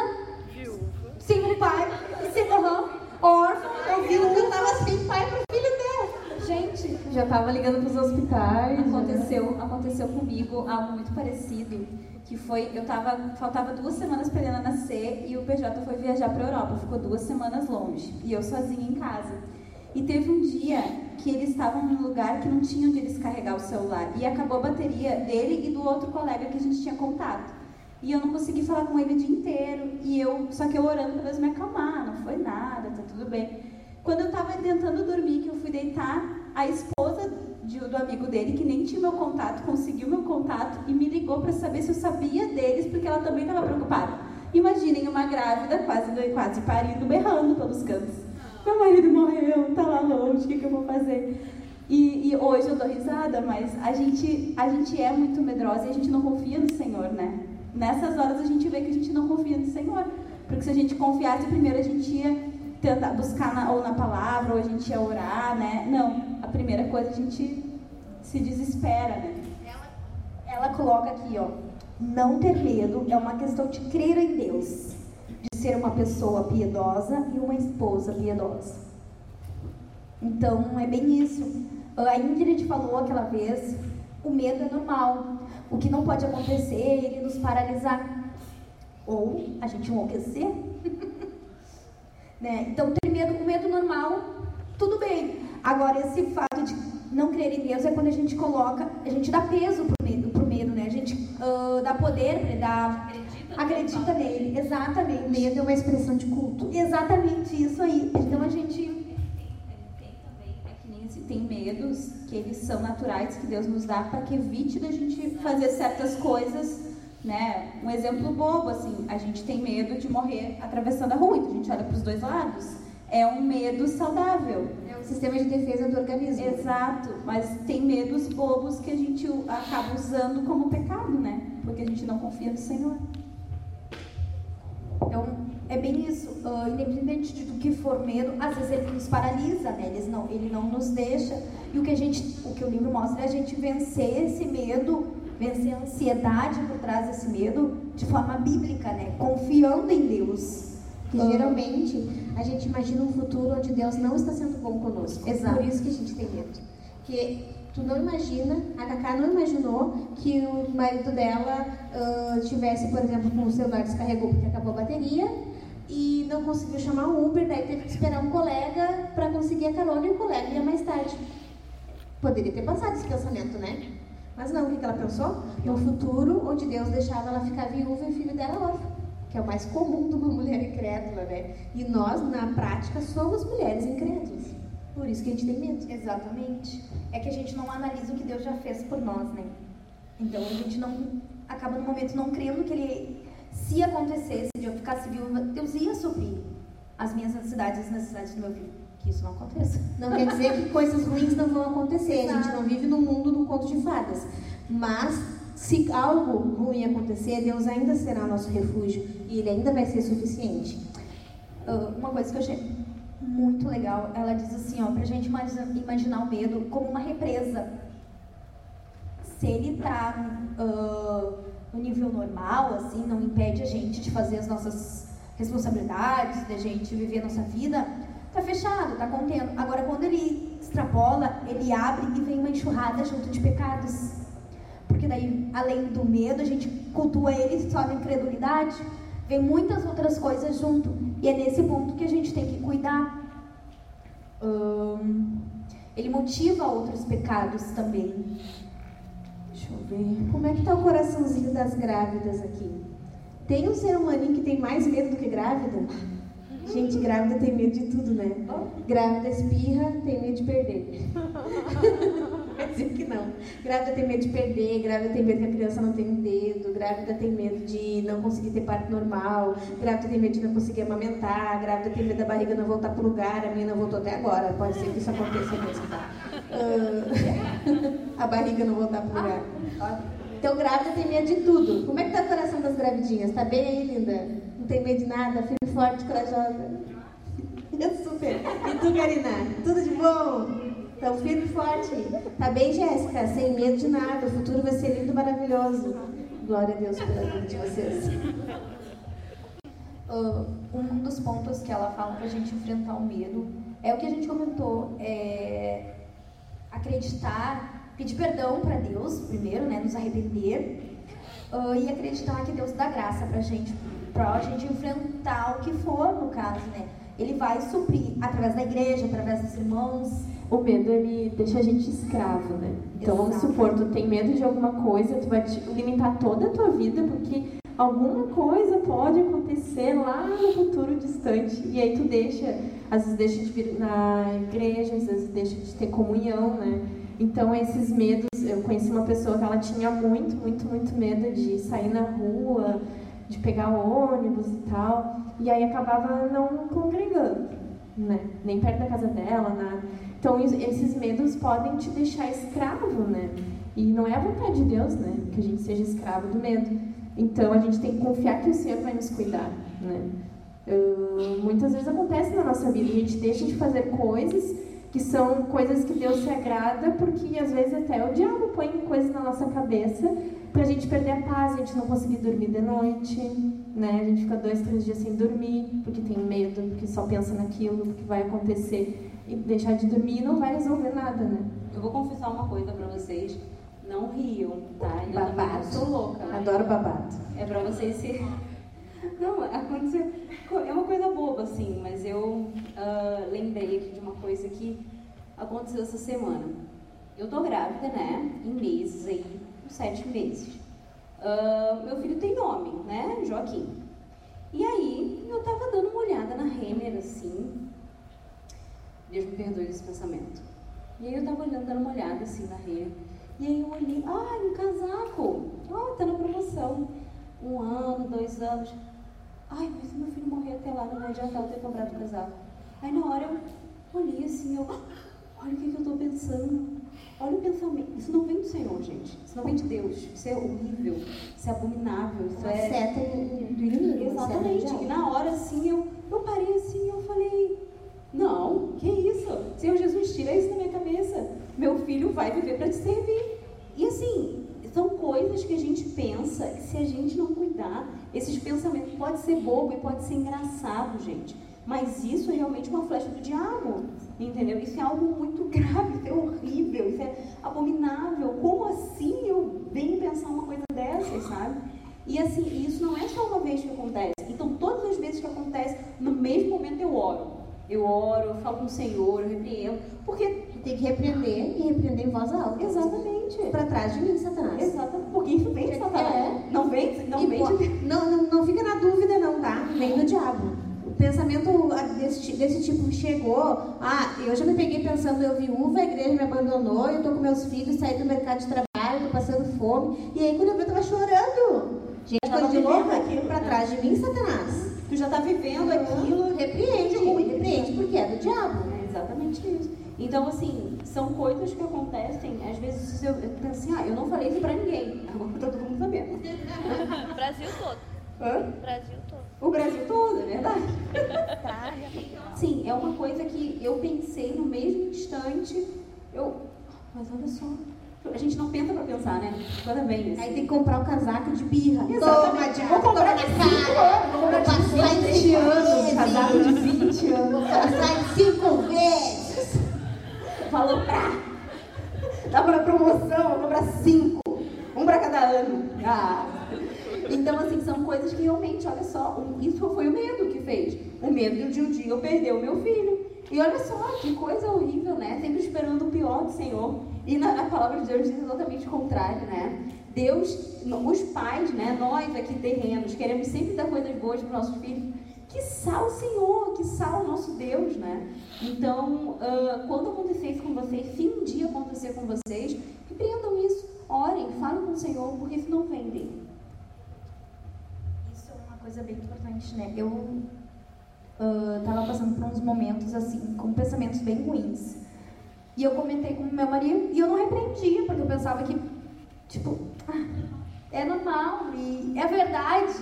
sem um pai, e sem aham, órfã, eu vi Eu tava sem pai pro filho dela. Gente, Já tava ligando pros hospitais. né? Aconteceu, aconteceu comigo algo muito parecido, que foi, eu tava, faltava duas semanas para Helena nascer e o PJ foi viajar para Europa, ficou duas semanas longe e eu sozinha em casa. E teve um dia que eles estavam num lugar que não tinha onde eles carregar o celular e acabou a bateria dele e do outro colega que a gente tinha contato. E eu não consegui falar com ele o dia inteiro e eu, só que eu orando para Deus me acalmar, não foi nada, tá tudo bem. Quando eu tava tentando dormir, que eu fui deitar, a esposa do amigo dele, que nem tinha meu contato, conseguiu meu contato e me ligou para saber se eu sabia deles, porque ela também estava preocupada. Imaginem uma grávida, quase, quase parindo, berrando pelos cantos. Meu marido morreu, tá lá longe, o que, que eu vou fazer? E, e hoje eu dou risada, mas a gente, a gente é muito medrosa e a gente não confia no Senhor, né? Nessas horas a gente vê que a gente não confia no Senhor. Porque se a gente confiasse, primeiro a gente ia tentar buscar na, ou na palavra, ou a gente ia orar, né? Não, a primeira coisa a gente se desespera, né? ela coloca aqui, ó, não ter medo é uma questão de crer em Deus, de ser uma pessoa piedosa e uma esposa piedosa. Então, é bem isso. A Ingrid falou aquela vez, o medo é normal. O que não pode acontecer é ele nos paralisar. Ou a gente enlouquecer. <laughs> né? Então, ter medo, o medo normal, tudo bem. Agora, esse fato não crer em Deus é quando a gente coloca, a gente dá peso pro medo, pro medo né? A gente ah, dá poder ele, dá, acredita nele. Exatamente. Medo é uma expressão de culto. Exatamente isso aí. Então, a gente Ele tem também, é que nem gente tem medos que eles são naturais, que Deus nos dá para que evite da gente fazer certas coisas, né? Um exemplo bobo, assim, a gente tem medo de morrer atravessando a rua, então a gente olha para os dois lados. É um medo saudável. É um sistema de defesa do organismo. Exato, mas tem medos bobos que a gente acaba usando como pecado, né? Porque a gente não confia no Senhor. Então, é bem isso. Uh, independente de do que for medo, às vezes ele nos paralisa, né? Ele não, ele não nos deixa. E o que a gente, o que o livro mostra é a gente vencer esse medo, vencer a ansiedade por trás desse medo de forma bíblica, né? Confiando em Deus. Que uh, geralmente a gente imagina um futuro onde Deus não está sendo bom conosco. Exato. Por isso que a gente tem medo. Que tu não imagina, a Cacá não imaginou que o marido dela uh, tivesse, por exemplo, com o celular descarregou porque acabou a bateria e não conseguiu chamar o Uber, daí teve que esperar um colega para conseguir a carona e o colega ia mais tarde. Poderia ter passado esse pensamento, né? Mas não, o que ela pensou? No futuro, onde Deus deixava ela ficar viúva e o filho dela órfão, que é o mais comum de uma mulher incrédula, né? E nós, na prática, somos mulheres incrédulas. Por isso que a gente tem medo. Exatamente. É que a gente não analisa o que Deus já fez por nós, né? Então a gente não acaba no momento não crendo que ele se acontecesse de eu ficar viúva, Deus ia suprir as minhas necessidades, as necessidades do meu filho. Que isso não aconteça. Não quer dizer que coisas ruins não vão acontecer. A gente não vive num mundo num conto de fadas. Mas se algo ruim acontecer, Deus ainda será nosso refúgio e Ele ainda vai ser suficiente. Uh, uma coisa que eu achei muito legal, ela diz assim, ó, pra gente imaginar o medo como uma represa. Se ele tá uh, no nível normal, assim, não impede a gente de fazer as nossas responsabilidades, de a gente viver a nossa vida, tá fechado, tá contendo. Agora, quando ele extrapola, ele abre e vem uma enxurrada junto de pecados. Porque daí, além do medo, a gente cultua ele só na incredulidade, vem muitas outras coisas junto. E é nesse ponto que a gente tem que cuidar. Hum, ele motiva outros pecados também. Deixa eu ver. Como é que tá o coraçãozinho das grávidas aqui? Tem um ser humaninho que tem mais medo do que grávida? Gente, grávida tem medo de tudo, né? Grávida espirra, tem medo de perder. <laughs> Dizer que não. Grávida tem medo de perder, grávida tem medo que a criança não tenha um dedo, grávida tem medo de não conseguir ter parto normal, grávida tem medo de não conseguir amamentar, grávida tem medo da barriga não voltar pro lugar, a minha não voltou até agora. Pode ser que isso aconteça mesmo, tá? Uh, <laughs> a barriga não voltar pro lugar. Então, grávida tem medo de tudo. Como é que tá o coração das gravidinhas? Tá bem aí, linda? Não tem medo de nada? Firme, forte, corajosa? <laughs> Super. E tu, Karina? Tudo de bom? Então, firme e forte. Tá bem, Jéssica? Sem medo de nada. O futuro vai ser lindo maravilhoso. Glória a Deus pela vida de vocês. Uh, um dos pontos que ela fala para a gente enfrentar o medo é o que a gente comentou, é acreditar, pedir perdão para Deus primeiro, né, nos arrepender uh, e acreditar que Deus dá graça para gente, para a gente enfrentar o que for no caso, né? Ele vai suprir através da igreja, através dos irmãos, o medo ele deixa a gente escravo, né? Então vamos supor, tu tem medo de alguma coisa, tu vai limitar toda a tua vida porque alguma coisa pode acontecer lá no futuro distante e aí tu deixa, às vezes deixa de vir na igreja, às vezes deixa de ter comunhão, né? Então esses medos, eu conheci uma pessoa que ela tinha muito, muito, muito medo de sair na rua, de pegar ônibus e tal, e aí acabava não congregando, né? Nem perto da casa dela, nada. Então, esses medos podem te deixar escravo, né? E não é a vontade de Deus, né? Que a gente seja escravo do medo. Então, a gente tem que confiar que o Senhor vai nos cuidar, né? Uh, muitas vezes acontece na nossa vida, a gente deixa de fazer coisas que são coisas que Deus se agrada, porque às vezes até o diabo põe coisas na nossa cabeça pra gente perder a paz, a gente não conseguir dormir de noite, né? A gente fica dois, três dias sem dormir, porque tem medo, porque só pensa naquilo que vai acontecer e deixar de dormir não vai resolver nada, né? Eu vou confessar uma coisa pra vocês. Não riam, tá? Eu babado. sou louca. Adoro babado. É pra vocês se. <laughs> Não, aconteceu. É uma coisa boba, assim, mas eu uh, lembrei aqui de uma coisa que aconteceu essa semana. Eu tô grávida, né? Em meses aí, sete meses. Uh, meu filho tem nome, né? Joaquim. E aí, eu tava dando uma olhada na Renner, assim, Deus me perdoe desse pensamento. E aí eu tava olhando, dando uma olhada assim na rede. E aí eu olhei, ah, um casaco. Ah, tá na promoção. Um ano, dois anos. Ai, mas se meu filho morrer até lá, não vai adiantar eu ter comprado o casaco. Aí na hora eu olhei assim, eu, olha o que, que eu tô pensando. Olha o pensamento. Isso não vem do Senhor, gente. Isso não vem de Deus. Isso é horrível. Isso é abominável. Isso é. seta do inimigo. Exatamente. E na hora, assim, eu, eu parei assim, eu falei, não, que isso? Senhor Jesus, tira isso da minha cabeça. Meu filho vai viver para te servir. E assim, são coisas que a gente pensa que se a gente não cuidar, esses pensamentos pode ser bobo e pode ser engraçado, gente. Mas isso é realmente uma flecha do diabo, entendeu? Isso é algo muito <laughs> grave, isso é horrível, isso é abominável. Como assim eu venho pensar uma coisa dessas, sabe? E assim, isso não é só uma vez que acontece. Então, todas as vezes que acontece, no mesmo momento eu oro. Eu oro, eu falo com o Senhor, eu repreendo. Porque, Tem que repreender e repreender em voz alta. exatamente. Pra trás de mim, Satanás. Exatamente. Porque isso vem de Satanás. É. Não vem, não E vem de não, não, não fica na dúvida não, tá? Vem do diabo. O pensamento ah, desse, desse tipo chegou, ah, eu já me peguei pensando, eu viúva, a igreja me abandonou, eu tô com meus filhos, saí do mercado de trabalho, tô passando fome. E aí quando eu vi, eu tava chorando. Gente, coisa de louca, aquilo, pra né? trás de mim, Satanás. Tu já está vivendo aquilo. Repreende, repreende, porque é do diabo. É exatamente isso. Então, assim, são coisas que acontecem, às vezes eu, eu penso assim, ah, eu não falei isso pra ninguém. <laughs> Agora tá todo mundo sabendo. <laughs> Brasil todo. Hã? Brasil todo. O Brasil todo, é verdade. <laughs> Sim, é uma coisa que eu pensei no mesmo instante. Eu. Mas olha só. A gente não pensa pra pensar, né? Vem isso. Aí tem que comprar o casaco de birra. Exatamente. Toma, Vou comprar de na cinco cara. anos, vou comprar de Passar em 20 anos, casaco de 20 20 anos. Passar em cinco vezes. Falou pra. Dá pra promoção, vou comprar cinco. Um pra cada ano. Ah. Então, assim, são coisas que realmente, olha só, isso foi o medo que fez. O medo de um dia eu perder o meu filho. E olha só, que coisa horrível, né? Sempre esperando o pior do Senhor. E na, a palavra de Deus diz exatamente o contrário, né? Deus, os pais, né? Nós aqui terrenos, queremos sempre dar coisas boas para nossos filhos. Que sal o Senhor, que sal o nosso Deus, né? Então, ah, quando acontecer isso com vocês, se um dia acontecer com vocês, repreendam isso, orem, falem com o Senhor, porque isso não vem dele. Isso é uma coisa bem importante, né? Eu estava passando por uns momentos assim, com pensamentos bem ruins. E eu comentei com meu marido e eu não repreendia, porque eu pensava que, tipo, ah, é normal e é verdade.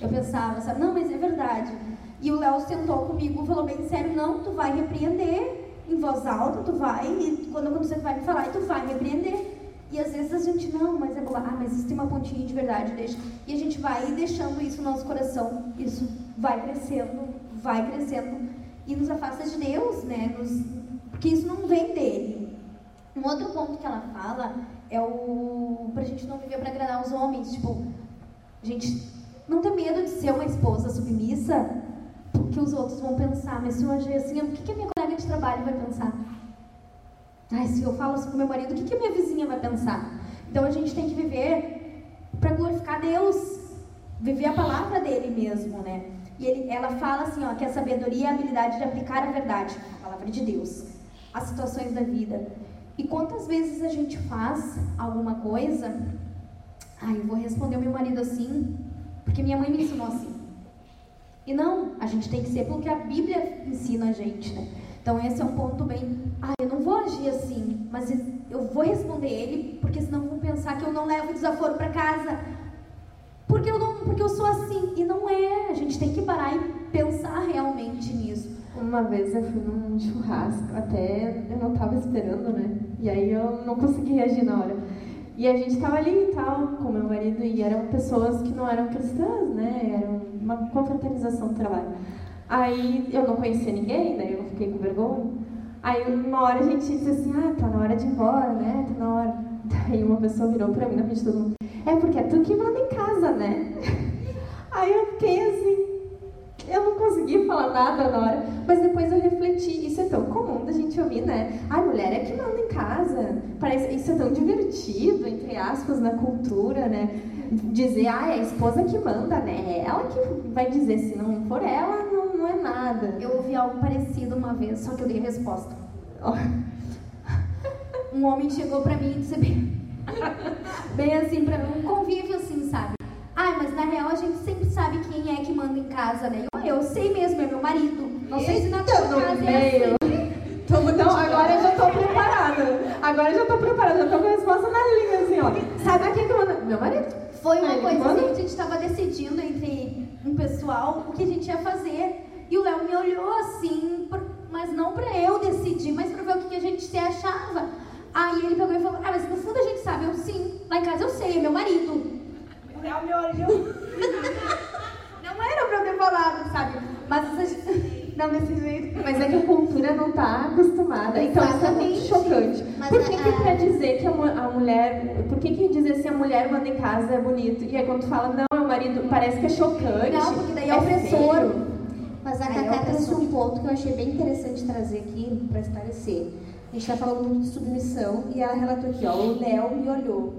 Eu pensava, sabe? Não, mas é verdade. E o Léo sentou comigo e falou bem sério, não, tu vai repreender em voz alta, tu vai, e quando acontecer tu vai me falar e tu vai repreender. E às vezes a gente, não, mas é boa, ah, mas isso tem uma pontinha de verdade, deixa. E a gente vai deixando isso no nosso coração, isso vai crescendo, vai crescendo e nos afasta de Deus, né? Nos, porque isso não vem dele. Um outro ponto que ela fala é o pra gente não viver para agradar os homens, tipo, gente, não ter medo de ser uma esposa submissa, porque os outros vão pensar, mas se eu agir assim, o que, que a minha colega de trabalho vai pensar? Ai, se eu falo assim com meu marido, o que, que a minha vizinha vai pensar? Então a gente tem que viver para glorificar Deus, viver a palavra dele mesmo, né? E ele, ela fala assim, ó, que a sabedoria é a habilidade de aplicar a verdade, a palavra de Deus, às situações da vida. E quantas vezes a gente faz alguma coisa, ai, eu vou responder o meu marido assim, porque minha mãe me ensinou assim. E não, a gente tem que ser pelo que a Bíblia ensina a gente, né? Então esse é um ponto bem, ah, eu não vou agir assim, mas eu vou responder ele, porque senão vão pensar que eu não levo desaforo para casa. Porque eu não, porque eu sou assim e não é. A gente tem que parar e pensar realmente nisso. Uma vez eu fui num churrasco, até eu não tava esperando, né? E aí eu não consegui reagir na hora. E a gente tava ali e tal, com meu marido, e eram pessoas que não eram cristãs, né? Era uma confraternização do trabalho. Aí eu não conhecia ninguém, daí eu fiquei com vergonha. Aí uma hora a gente disse assim, ah, tá na hora de ir embora, né? Tá na hora. <laughs> Daí uma pessoa virou pra mim na frente de todo mundo, é porque é tu que manda em casa, né? <laughs> Aí eu fiquei assim, eu não consegui falar nada na hora, mas depois eu refleti. Isso é tão comum da gente ouvir, né? Ai, mulher é que manda em casa. Parece, isso é tão divertido, entre aspas, na cultura, né? Dizer, ai, é a esposa que manda, né? É ela que vai dizer, se não for ela, não, não é nada. Eu ouvi algo parecido uma vez, só que eu dei a resposta. <laughs> um homem chegou pra mim e disse bem, <laughs> bem assim, pra mim, um convívio assim, sabe? Ai, mas na real a gente sempre sabe quem é que manda em casa, né? Eu, eu sei mesmo, é meu marido. Não sei se na tua casa é assim. Então, agora eu já tô preparada. Agora eu já tô preparada, já tô com a resposta na língua, assim, ó. Sabe quem que manda? Meu marido. Foi uma Aí, coisa assim a gente estava decidindo entre um pessoal o que a gente ia fazer. E o Léo me olhou assim, mas não pra eu decidir, mas pra ver o que, que a gente se achava. Aí ele pegou e falou: Ah, mas no fundo a gente sabe, eu sim. Lá em casa eu sei, é meu marido. O Léo me olhou. <laughs> Não era pra eu ter falado, sabe? Mas a gente. <laughs> Não desse jeito. Mas é que a cultura não tá acostumada. Então isso é muito chocante. Mas por que, a- que quer dizer que a, mu- a mulher. Por que, que dizer se a mulher manda em casa é bonito? E aí quando tu fala, não, é o marido, parece que é chocante. Não, porque daí é é opressor. feio. Mas a é Cacá trouxe um ponto que eu achei bem interessante trazer aqui para esclarecer. A gente está falando muito de submissão e ela relatou aqui, ó, o Léo me olhou.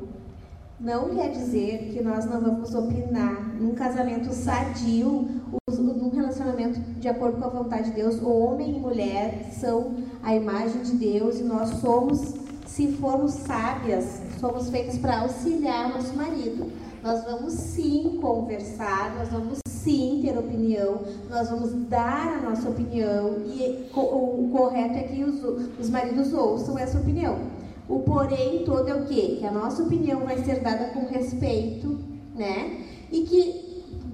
Não quer dizer que nós não vamos opinar num casamento sadio, num relacionamento de acordo com a vontade de Deus. Homem e mulher são a imagem de Deus e nós somos, se formos sábias, somos feitos para auxiliar nosso marido. Nós vamos sim conversar, nós vamos sim ter opinião, nós vamos dar a nossa opinião e o correto é que os, os maridos ouçam essa opinião. O porém todo é o quê? Que a nossa opinião vai ser dada com respeito, né? E que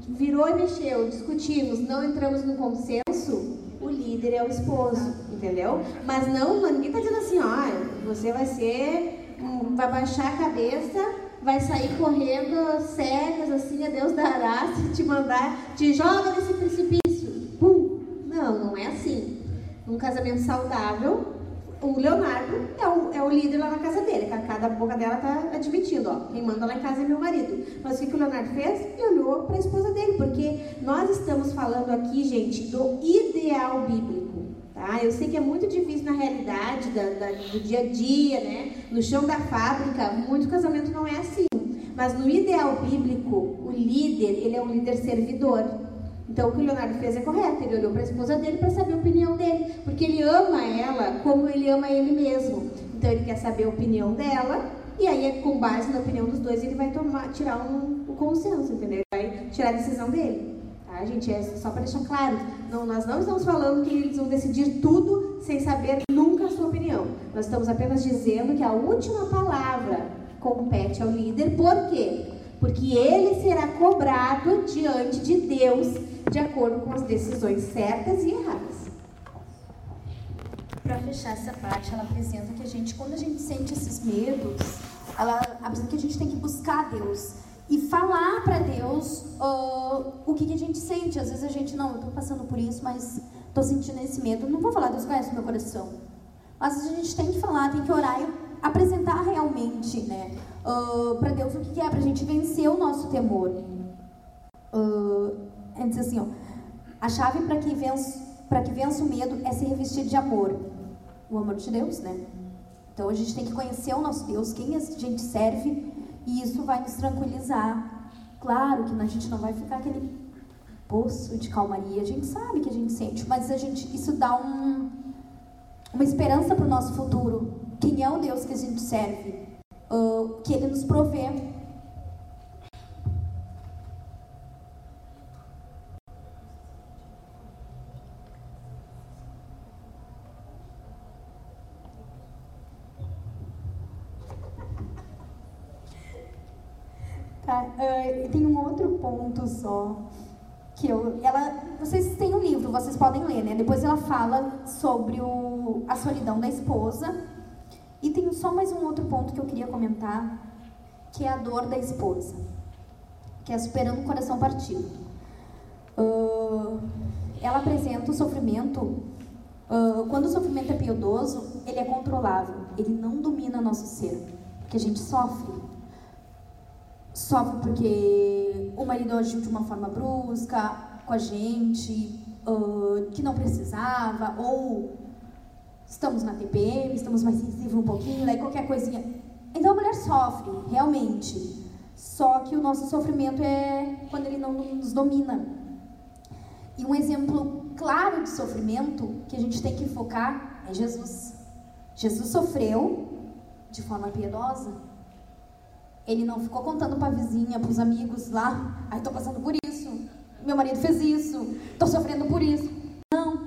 virou e mexeu, discutimos, não entramos no consenso, o líder é o esposo, entendeu? Mas não, ninguém tá dizendo assim, ó, você vai ser, hum, vai baixar a cabeça, vai sair correndo cegas, assim, a Deus dará, <laughs> se te mandar, te joga nesse precipício. Pum! Não, não é assim. Um casamento saudável, o Leonardo é o, é o líder lá na casa dele. A Cacá da boca dela tá admitindo, ó. Quem manda lá em casa é meu marido. Mas o que, que o Leonardo fez? Ele olhou para a esposa dele, porque nós estamos falando aqui, gente, do ideal bíblico. Tá? Eu sei que é muito difícil na realidade da- da- do dia a dia, né? No chão da fábrica, muito casamento não é assim. Mas no ideal bíblico, o líder, ele é um líder servidor. Então o que o Leonardo fez é correto. Ele olhou para a esposa dele para saber a opinião dele, porque ele ama ela como ele ama ele mesmo. Então ele quer saber a opinião dela e aí é com base na opinião dos dois ele vai tomar, tirar um, consenso, entendeu? Vai tirar a decisão dele. Tá, gente? É só para deixar claro. Não, nós não estamos falando que eles vão decidir tudo sem saber nunca a sua opinião. Nós estamos apenas dizendo que a última palavra compete ao líder. Por quê? Porque ele será cobrado diante de Deus de acordo com as decisões certas e erradas. Para fechar essa parte, ela apresenta que a gente, quando a gente sente esses medos, ela apresenta que a gente tem que buscar Deus e falar para Deus ah, o que, que a gente sente. Às vezes a gente, não, eu tô passando por isso, mas tô sentindo esse medo. Não vou falar, Deus conhece o meu coração. Mas a gente tem que falar, tem que orar e apresentar realmente, né, para Deus o que, que é, pra gente vencer o nosso temor. Uh, é dizer assim, ó, a chave para que vença que vença o medo é se revestir de amor, o amor de Deus, né? Então a gente tem que conhecer o nosso Deus, quem a gente serve, e isso vai nos tranquilizar. Claro que a gente não vai ficar aquele poço de calmaria, a gente sabe que a gente sente, mas a gente isso dá um, uma esperança para o nosso futuro. Quem é o Deus que a gente serve? Uh, que Ele nos provê Ah, tem um outro ponto só que eu, ela, vocês têm um livro, vocês podem ler, né? Depois ela fala sobre o, a solidão da esposa e tem só mais um outro ponto que eu queria comentar, que é a dor da esposa, que é superando o coração partido. Ah, ela apresenta o sofrimento. ah, quando o sofrimento é piedoso, ele é controlável, ele não domina nosso ser, porque a gente sofre sofre porque o marido agiu de uma forma brusca com a gente, ah, que não precisava, ou estamos na TPM, estamos mais sensíveis um pouquinho, daí qualquer coisinha. Então a mulher sofre, realmente. Só que o nosso sofrimento é quando ele não nos domina. E um exemplo claro de sofrimento que a gente tem que focar é Jesus. Jesus sofreu de forma piedosa. Ele não ficou contando para a vizinha, para os amigos lá, ai, tô passando por isso, meu marido fez isso, tô sofrendo por isso. Não.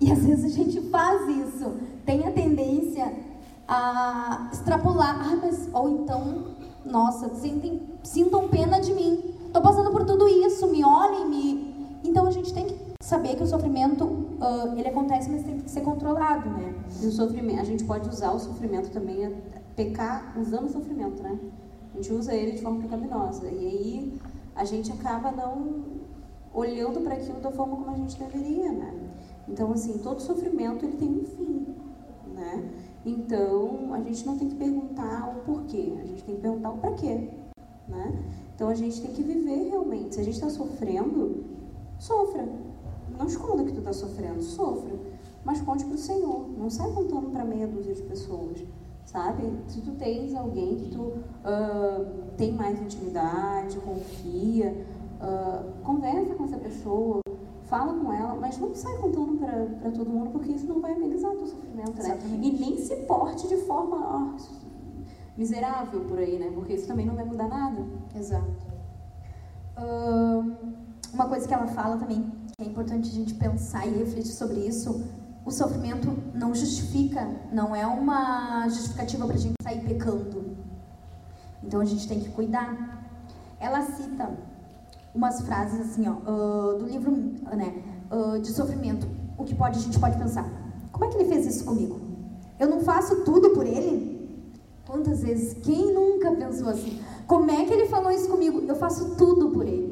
E às vezes a gente faz isso, tem a tendência a extrapolar, ah, mas, ou então, nossa, sentem, sintam pena de mim, tô passando por tudo isso, me olhem, me. Então a gente tem que saber que o sofrimento uh, ele acontece, mas tem que ser controlado, né? E o sofrimento, a gente pode usar o sofrimento também, pecar usando o sofrimento, né? A gente usa ele de forma pecaminosa. E aí a gente acaba não olhando para aquilo da forma como a gente deveria, né? Então, assim, todo sofrimento ele tem um fim, né? Então, a gente não tem que perguntar o porquê, a gente tem que perguntar o para quê, né? Então, a gente tem que viver realmente. Se a gente está sofrendo, sofra. Não esconda que tu está sofrendo, sofra. Mas conte para o Senhor. Não sai contando para meia dúzia de pessoas, sabe? Se tu tens alguém que tu uh, tem mais intimidade, confia, uh, conversa com essa pessoa, fala com ela, mas não sai contando para todo mundo, porque isso não vai amenizar o teu sofrimento, né? Exatamente. E nem se porte de forma miserável por aí, né? Porque isso também não vai mudar nada. Exato. Uh, uma coisa que ela fala também, é importante a gente pensar e refletir sobre isso. O sofrimento não justifica, não é uma justificativa para a gente sair pecando. Então a gente tem que cuidar. Ela cita umas frases assim, ó, uh, do livro, né, uh, de sofrimento. O que pode a gente pode pensar? Como é que ele fez isso comigo? Eu não faço tudo por ele? Quantas vezes? Quem nunca pensou assim? Como é que ele falou isso comigo? Eu faço tudo por ele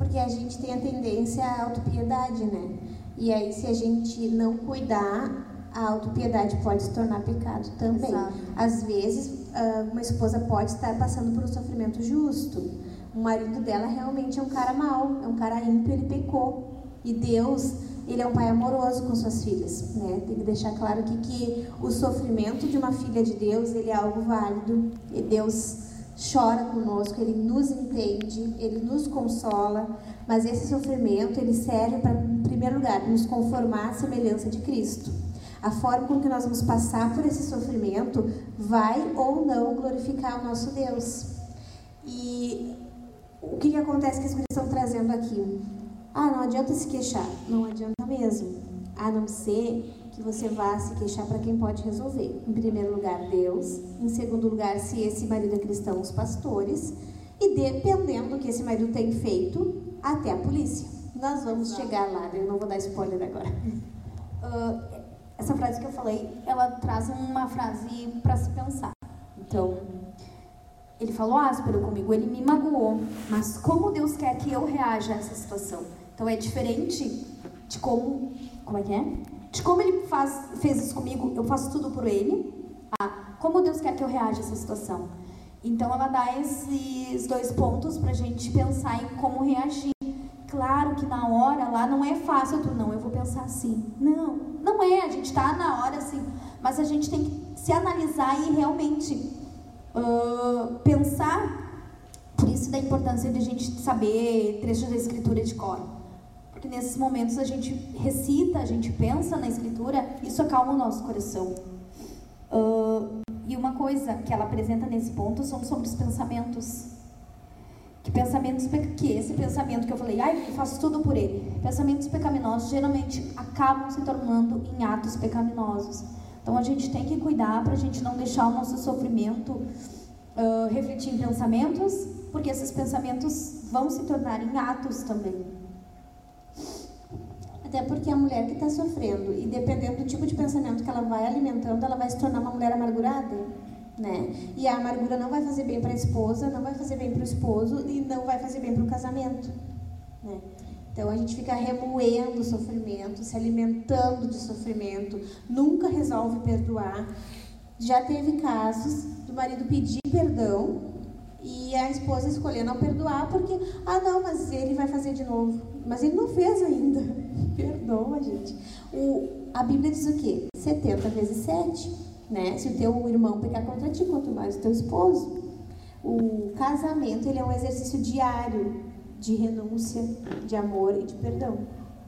porque a gente tem a tendência à autopiedade, né? E aí, se a gente não cuidar, a autopiedade pode se tornar pecado também. Exato. Às vezes, ah, uma esposa pode estar passando por um sofrimento justo. O marido dela realmente é um cara mau, é um cara ímpio, ele pecou. E Deus, ele é um pai amoroso com suas filhas, né? Tem que deixar claro aqui que o sofrimento de uma filha de Deus, ele é algo válido. E Deus chora conosco, ele nos entende, ele nos consola, mas esse sofrimento ele serve para, em primeiro lugar, nos conformar à semelhança de Cristo. A forma como que nós vamos passar por esse sofrimento vai ou não glorificar o nosso Deus. E o que, que acontece que coisas estão trazendo aqui? Ah, não adianta se queixar. Não adianta mesmo. A não ser que você vá se queixar para quem pode resolver. Em primeiro lugar, Deus. Em segundo lugar, se esse marido é cristão, os pastores. E dependendo do que esse marido tem feito, até a polícia. Nós vamos chegar lá, eu não vou dar spoiler agora. Uh, <laughs> essa frase que eu falei, ela traz uma frase para se pensar. Então, ele falou áspero comigo, ele me magoou, mas como Deus quer que eu reaja a essa situação? Então é diferente de como, como é que é? De como ele faz, fez isso comigo, eu faço tudo por ele, ah, como Deus quer que eu reaja a essa situação. Então ela dá esses dois pontos para a gente pensar em como reagir. Claro que na hora lá não é fácil, tu não, eu vou pensar assim. Não, não é, a gente está na hora assim, mas a gente tem que se analisar e realmente uh, pensar. Por isso da importância de a gente saber trechos da escritura de cor porque nesses momentos a gente recita, a gente pensa na escritura, isso acalma o nosso coração. Uh, e uma coisa que ela apresenta nesse ponto são sobre os pensamentos. Que pensamentos que esse pensamento que eu falei, ai, eu faço tudo por ele. Pensamentos pecaminosos geralmente acabam se tornando em atos pecaminosos. Então a gente tem que cuidar para a gente não deixar o nosso sofrimento uh, refletir em pensamentos, porque esses pensamentos vão se tornar em atos também. Até porque a mulher que está sofrendo, e dependendo do tipo de pensamento que ela vai alimentando, ela vai se tornar uma mulher amargurada. Né? E a amargura não vai fazer bem para a esposa, não vai fazer bem para o esposo e não vai fazer bem para o casamento. Né? Então a gente fica remoendo o sofrimento, se alimentando de sofrimento, nunca resolve perdoar. Já teve casos do marido pedir perdão e a esposa escolher não perdoar porque, ah, não, mas ele vai fazer de novo. Mas ele não fez ainda. Perdoa, gente. O, a Bíblia diz o quê? 70 vezes 7. Né? Se o teu irmão pecar contra ti, quanto mais o teu esposo. O casamento ele é um exercício diário de renúncia, de amor e de perdão.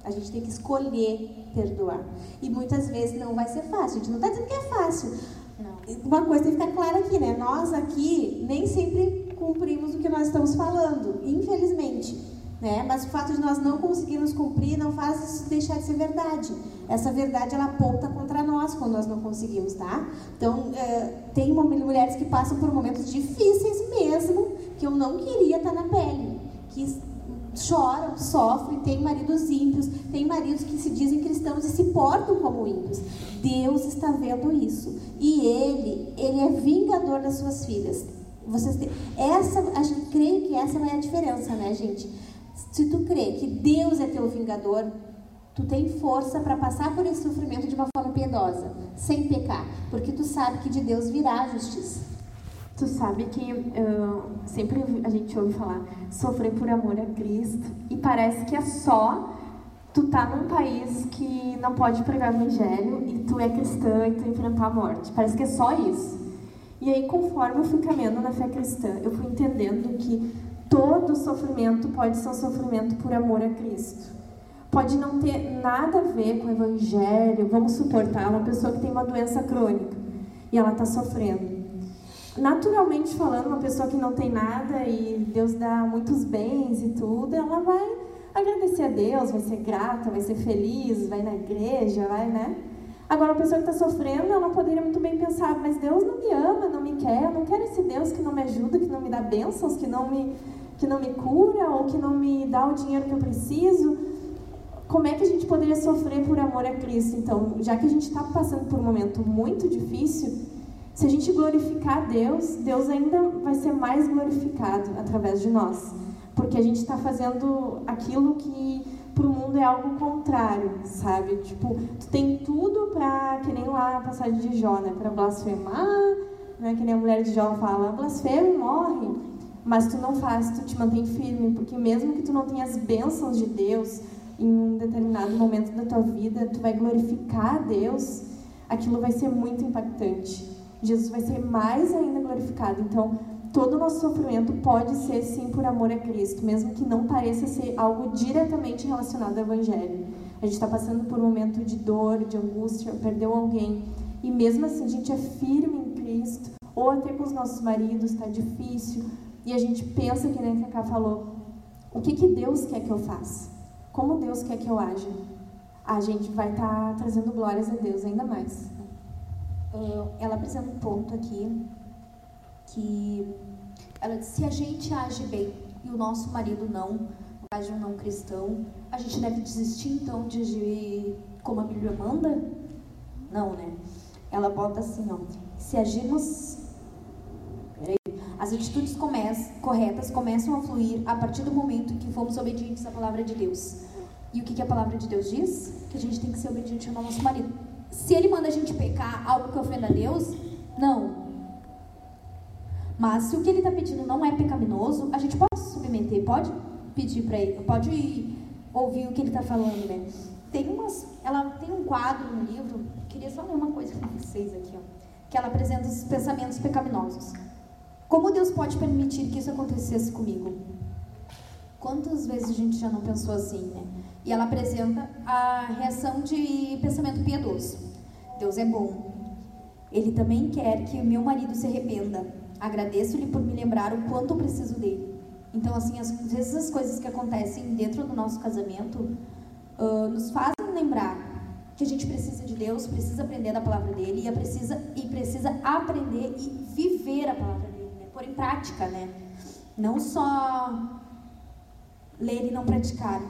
A gente tem que escolher perdoar. E muitas vezes não vai ser fácil. A gente não está dizendo que é fácil. Uma coisa tem que ficar clara aqui, né? Nós aqui nem sempre cumprimos o que nós estamos falando, infelizmente. Né? Mas o fato de nós não conseguirmos cumprir não faz isso deixar de ser verdade. Essa verdade ela aponta contra nós quando nós não conseguimos, tá? Então é, tem mulheres que passam por momentos difíceis mesmo que eu não queria estar na pele, que choram, sofrem, tem maridos ímpios, tem maridos que se dizem cristãos e se portam como ímpios. Deus está vendo isso e ele, ele é vingador das suas filhas. Vocês têm, essa, a gente crê que essa é a diferença, né, gente? Se tu crê que Deus é teu vingador, tu tem força para passar por esse sofrimento de uma forma piedosa, sem pecar, porque tu sabe que de Deus virá a justiça. Tu sabe que uh, sempre a gente ouve falar sofrer por amor a Cristo e parece que é só tu tá num país que não pode pregar o evangelho e tu é cristã e tu enfrentar a morte. Parece que é só isso. E aí, conforme eu fui caminhando na fé cristã, eu fui entendendo que todo sofrimento pode ser um sofrimento por amor a Cristo. Pode não ter nada a ver com o Evangelho. Vamos suportar uma pessoa que tem uma doença crônica e ela está sofrendo. Naturalmente falando, uma pessoa que não tem nada e Deus dá muitos bens e tudo, ela vai agradecer a Deus, vai ser grata, vai ser feliz, vai na igreja, vai, né? Agora, uma pessoa que está sofrendo, ela poderia muito bem pensar: mas Deus não me ama, não me quer, eu não quero esse Deus que não me ajuda, que não me dá bênçãos, que não me que não me cura ou que não me dá o dinheiro que eu preciso, como é que a gente poderia sofrer por amor a Cristo? Então, já que a gente está passando por um momento muito difícil, se a gente glorificar Deus, Deus ainda vai ser mais glorificado através de nós, porque a gente está fazendo aquilo que para o mundo é algo contrário, sabe? Tipo, tu tem tudo para que nem lá a passagem de Jó, né? Para blasfemar, né? Que nem a mulher de Jó fala, blasfema e morre mas tu não faz, tu te mantém firme, porque mesmo que tu não tenha as bênçãos de Deus em um determinado momento da tua vida, tu vai glorificar a Deus, aquilo vai ser muito impactante. Jesus vai ser mais ainda glorificado. Então, todo o nosso sofrimento pode ser sim por amor a Cristo, mesmo que não pareça ser algo diretamente relacionado ao Evangelho. A gente está passando por um momento de dor, de angústia, perdeu alguém, e mesmo assim a gente é firme em Cristo, ou até com os nossos maridos está difícil, e a gente pensa, que nem a Cacá falou, o que, que Deus quer que eu faça? Como Deus quer que eu haja? A gente vai estar tá trazendo glórias a Deus ainda mais. Uh, ela apresenta um ponto aqui que ela diz, se a gente age bem e o nosso marido não, age um não cristão, a gente deve desistir então de agir como a Bíblia manda? Não, né? Ela bota assim, ó, se agirmos as atitudes corretas começam a fluir a partir do momento que fomos obedientes à palavra de Deus. E o que, que a palavra de Deus diz? Que a gente tem que ser obediente ao nosso marido. Se ele manda a gente pecar algo que ofenda a Deus, não. Mas se o que ele está pedindo não é pecaminoso, a gente pode se submeter, pode pedir para ele, pode ouvir o que ele está falando, né? Tem umas, ela tem um quadro no livro, queria só ler uma coisa com vocês aqui, ó, que ela apresenta os pensamentos pecaminosos. Como Deus pode permitir que isso acontecesse comigo? Quantas vezes a gente já não pensou assim, né? E ela apresenta a reação de pensamento piedoso. Deus é bom. Ele também quer que o meu marido se arrependa. Agradeço-lhe por me lembrar o quanto eu preciso dele. Então, assim, às vezes as coisas que acontecem dentro do nosso casamento uh, nos fazem lembrar que a gente precisa de Deus, precisa aprender da palavra dele e precisa, e precisa aprender e viver a palavra pôr em prática, né? Não só ler e não praticar.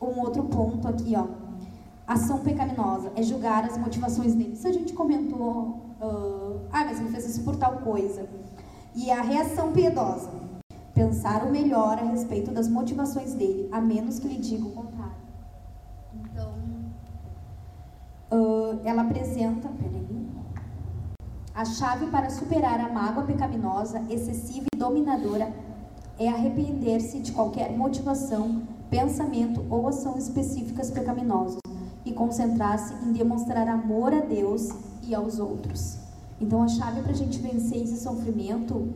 Um outro ponto aqui, ó. Ação pecaminosa é julgar as motivações dele. Isso a gente comentou. Uh, ah, mas ele fez isso por tal coisa. E a reação piedosa. Pensar o melhor a respeito das motivações dele, a menos que lhe diga o contrário. Então, uh, ela apresenta. Peraí. A chave para superar a mágoa pecaminosa, excessiva e dominadora é arrepender-se de qualquer motivação, pensamento ou ação específicas pecaminosas e concentrar-se em demonstrar amor a Deus e aos outros. Então, a chave para a gente vencer esse sofrimento,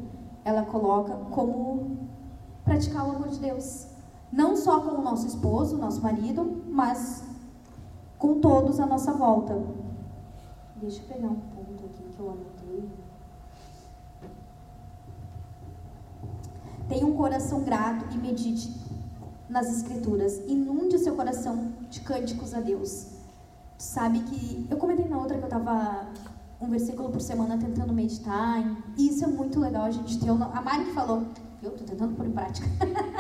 ela coloca como praticar o amor de Deus. Não só com o nosso esposo, nosso marido, mas com todos à nossa volta. Deixa eu pegar um ponto aqui que eu anotei. Tenha um coração grato e medite nas escrituras. Inunde o seu coração de cânticos a Deus. Tu sabe que eu comentei na outra que eu tava um versículo por semana tentando meditar. E isso é muito legal a gente ter. A Mari que falou, eu tô tentando pôr em prática.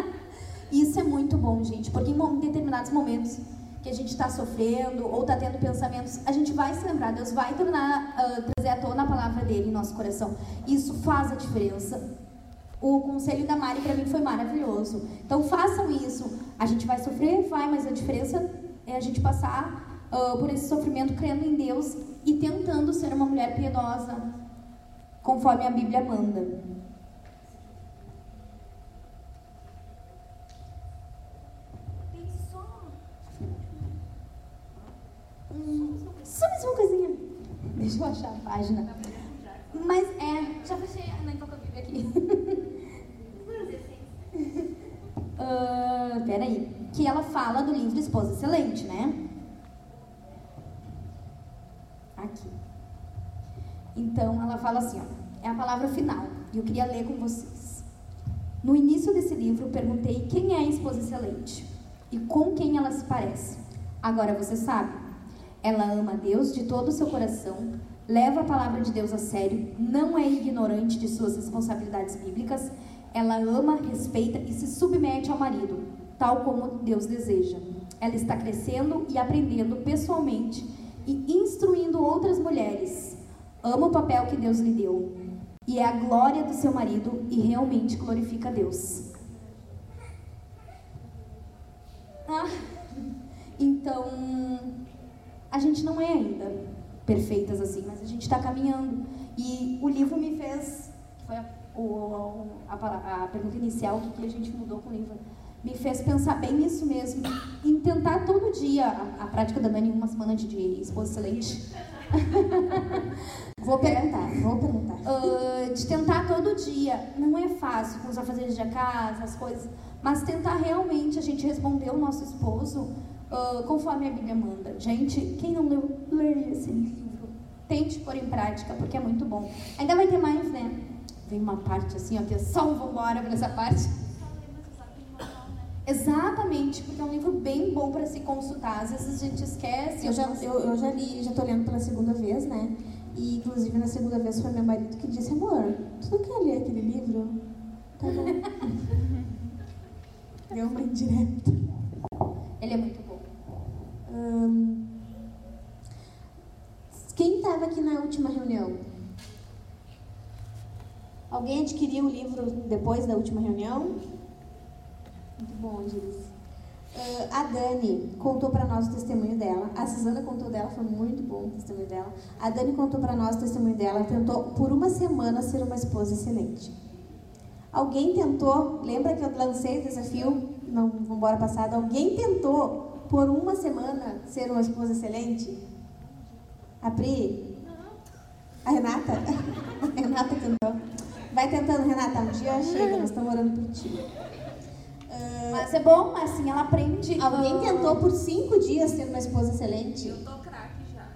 <laughs> isso é muito bom, gente, porque em determinados momentos que a gente está sofrendo ou está tendo pensamentos, a gente vai se lembrar, Deus vai tornar, uh, trazer à tona a palavra dele em nosso coração. Isso faz a diferença. O conselho da Mari para mim foi maravilhoso. Então façam isso. A gente vai sofrer, vai, mas a diferença é a gente passar uh, por esse sofrimento crendo em Deus e tentando ser uma mulher piedosa, conforme a Bíblia manda. Só mais uma coisinha. Deixa eu achar a página. Mas é. Já fechei a Ana a Bíblia aqui. uh, <laughs> peraí. Que ela fala do livro Esposa Excelente, né? Aqui. Então ela fala assim, ó, é a palavra final. E eu queria ler com vocês. No início desse livro, perguntei quem é a esposa excelente e com quem ela se parece. Agora você sabe. Ela ama Deus de todo o seu coração, leva a palavra de Deus a sério, não é ignorante de suas responsabilidades bíblicas, ela ama, respeita e se submete ao marido, tal como Deus deseja. Ela está crescendo e aprendendo pessoalmente e instruindo outras mulheres. Ama o papel que Deus lhe deu e é a glória do seu marido e realmente glorifica Deus. Ah, então, a gente não é ainda perfeitas assim, mas a gente está caminhando. E o livro me fez, que foi a, o, a, a, pergunta inicial, o que, a gente mudou com o livro, me fez pensar bem nisso mesmo, em tentar todo dia, a, a prática da Dani, uma semana de, de esposa excelente. <laughs> vou perguntar, vou perguntar. Uh, de tentar todo dia. Não é fácil com os afazeres de casa, as coisas, mas tentar realmente a gente responder o nosso esposo uh, conforme a Bíblia manda. Gente, quem não leu, leia esse livro. Tente pôr em prática, porque é muito bom. Ainda vai ter mais, né? Vem uma parte assim, ó, que é só um vambora por essa parte. Exatamente, porque é um livro bem bom para se consultar. Às vezes a gente esquece. Eu já, eu, eu já li, já tô lendo pela segunda vez, né? E inclusive na segunda vez foi meu marido que disse, amor, tu não quer ler aquele livro? Tá bom. <laughs> Deu uma indireta. Ele é muito bom. Quem estava aqui na última reunião? Alguém adquiriu o livro depois da última reunião? Muito bom, Giz. Uh, a Dani contou para nós o testemunho dela. A Suzana contou dela, foi muito bom o testemunho dela. A Dani contou para nós o testemunho dela. Tentou por uma semana ser uma esposa excelente. Alguém tentou, lembra que eu lancei o desafio não embora passado? Alguém tentou por uma semana ser uma esposa excelente? A Pri? A Renata? <laughs> A Renata tentou. Vai tentando, Renata. Um dia chega, nós estamos orando por ti. Mas é bom, assim, ela aprende. Alguém tentou por cinco dias ter uma esposa excelente? Eu tô craque já.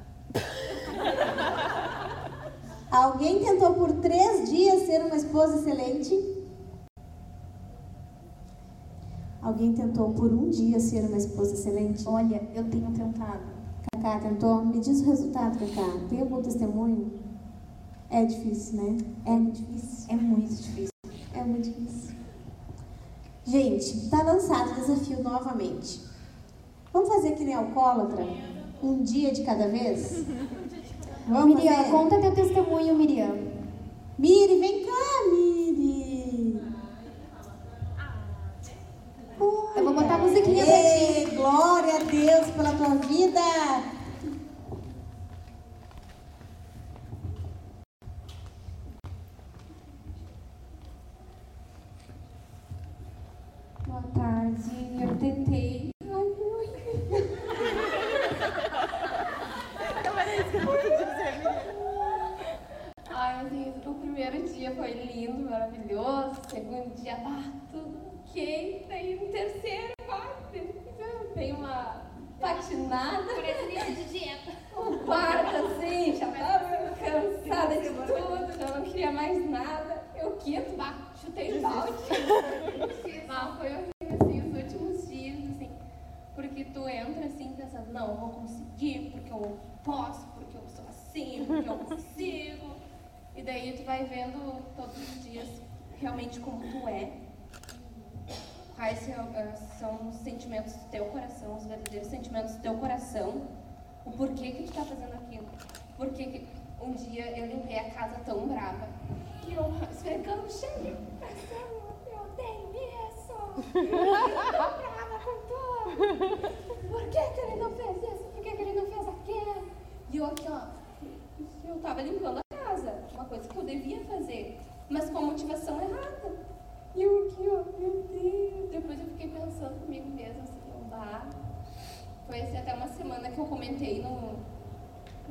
Alguém tentou por três dias ser uma esposa excelente? Alguém tentou por um dia ser uma esposa excelente? Olha, eu tenho tentado. Cacá tentou? Me diz o resultado, Cacá. Tem algum testemunho? É difícil, né? É muito difícil. É muito difícil. É muito difícil. Gente, está lançado o desafio novamente. Vamos fazer que nem alcoólatra? Um dia de cada vez? <laughs> Vamos Miriam, fazer? conta teu testemunho, Miriam. Miri, vem cá, Eu vou botar a musiquinha pra ti. Glória a Deus pela tua vida. Boa tarde. Eu tentei. Ai, assim, o primeiro dia foi lindo, maravilhoso. O segundo dia, ah, tudo ok. Daí no terceiro, quarto, tem uma patinada. Parece de dieta. O quarto, assim, já tava cansada de tudo, já não queria mais nada. Eu quinto, bah, chutei de balde. Ah, foi horrível, assim, os últimos dias, assim. Porque tu entra, assim, pensando, não, eu vou conseguir, porque eu posso, porque eu sou assim, porque eu consigo. E daí tu vai vendo todos os dias realmente como tu é. Quais são, eh, são os sentimentos do teu coração, os verdadeiros sentimentos do teu coração. O porquê que tu tá fazendo aquilo. Porque que um dia eu limpei a casa tão brava que eu esfregando o chão pensando, eu tenho isso! <laughs> Eu tô brava com tudo! Por que, que ele não fez isso? Por que, que ele não fez aquilo? E eu aqui, ó, eu tava limpando a casa, uma coisa que eu devia fazer, mas com a motivação errada. E eu aqui, ó, meu Deus. Depois eu fiquei pensando comigo mesma, assim, eu, bah. Foi assim, até uma semana que eu comentei no,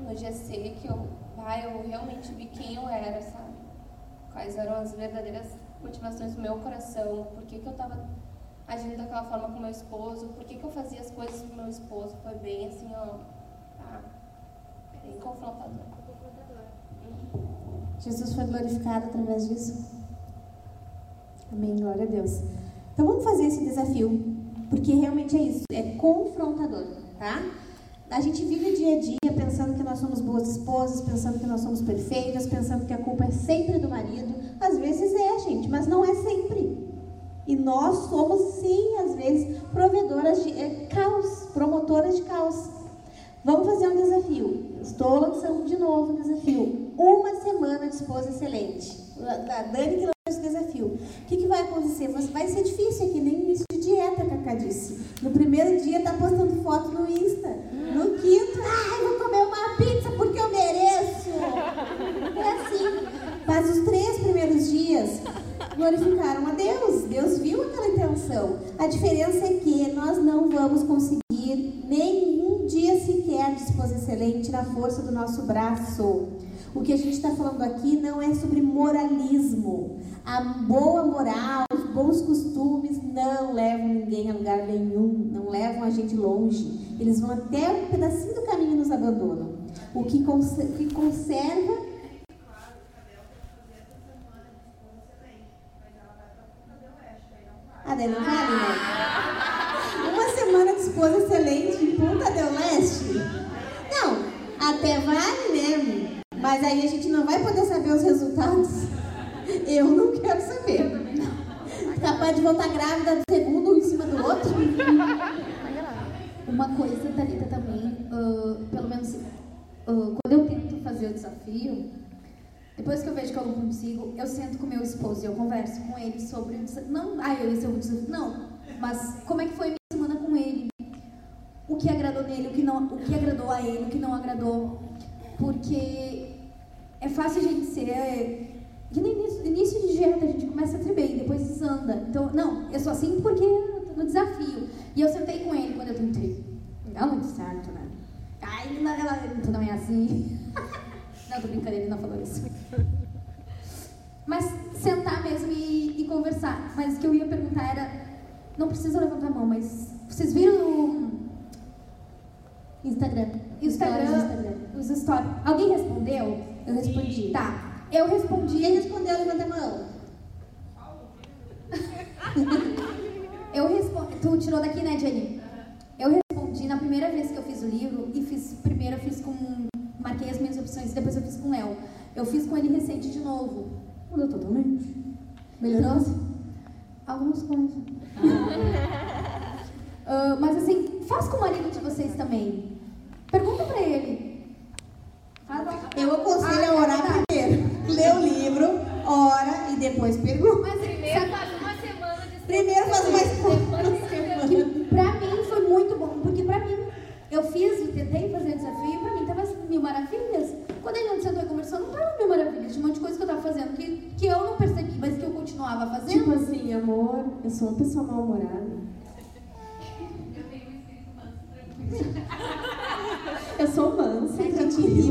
no GC que eu, bah, eu realmente vi quem eu era, sabe? Quais eram as verdadeiras motivações do meu coração, por que, que eu tava agindo daquela forma com meu esposo, por que, que eu fazia as coisas com meu esposo. Foi bem assim, ó, ah, bem confrontador. Jesus foi glorificado através disso. Amém, glória a Deus. Então vamos fazer esse desafio, porque realmente é isso, é confrontador, tá? A gente vive dia a dia pensando que nós somos boas esposas, pensando que nós somos perfeitas, pensando que a culpa é sempre do marido. Às vezes é, gente, mas não é sempre. E nós somos, sim, às vezes, provedoras de é, caos, promotoras de caos. Vamos fazer um desafio. Estou lançando de novo o desafio. Uma semana de esposa excelente. A Dani que esse desafio. O que, que vai acontecer? Vai ser difícil, é que nem início de dieta, Cacá disse. No primeiro dia tá postando foto no Insta. No quinto, ai, vou comer uma pizza porque eu mereço. É assim. Mas os três primeiros dias glorificaram a Deus. Deus viu aquela intenção. A diferença é que nós não vamos conseguir nenhum dia sequer esposa excelente na força do nosso braço. O que a gente está falando aqui não é sobre moralismo. A boa moral, os bons costumes não levam ninguém a lugar nenhum, não levam a gente longe. Eles vão até um pedacinho do caminho e nos abandonam. O que, conser que conserva Ah, daí não vale, né? Uma semana de esposa excelente em Punta del Leste? Não, até vale, né? Mas aí a gente não vai poder saber os resultados. Eu não quero saber. Capaz de voltar grávida do segundo um em cima do outro. Uma coisa, Thalita, também, uh, pelo menos uh, quando eu tento fazer o desafio, depois que eu vejo que eu não consigo, eu sento com meu esposo e eu converso com ele sobre o desafio. Não, ah, eu esse é o desafio. Não, mas como é que foi a minha semana com ele? O que agradou nele, o que, não, o que agradou a ele, o que não agradou. Porque é fácil a gente ser. Que no início, início de dieta a gente começa a tremer, depois desanda. Então, não, eu sou assim porque eu tô no desafio. E eu sentei com ele quando eu tentei. Não dá muito certo, né? Ai, não, ela, tu não é assim. <laughs> Não, tô brincando, ele não falou isso. Mas sentar mesmo e, e, conversar. Mas o que eu ia perguntar era, não precisa levantar a mão, mas vocês viram o Instagram? Instagram, Instagram. os stories. Alguém respondeu? Eu respondi. Tá. Eu respondi. Quem respondeu, levanta a mão. <laughs> eu respondi. Tu tirou daqui, né, Jenny? Eu respondi na primeira vez que eu fiz o livro e fiz. Primeiro eu fiz com marquei as minhas opções, depois eu fiz com o Léo. Eu fiz com ele recente de novo. Mudou totalmente. Melhorou? Algumas coisas. uh, <laughs> mas assim, faz com o marido de vocês também. Pergunta pra ele. Eu aconselho a orar ah, primeiro. <laughs> Lê o livro, ora e depois pergunta. Mas primeiro faz uma semana de Primeiro faz uma <laughs> semana. Pra mim foi muito bom, porque pra mim eu fiz, eu tentei fazer o desafio e pra mim tava mil maravilhas. Quando a gente sentou e conversou, não tava mil maravilhas. Tinha um monte de coisa que eu tava fazendo que, que eu não percebi, mas que eu continuava fazendo. Tipo assim, amor, eu sou uma pessoa mal-humorada. Eu sou mansa, a gente ri,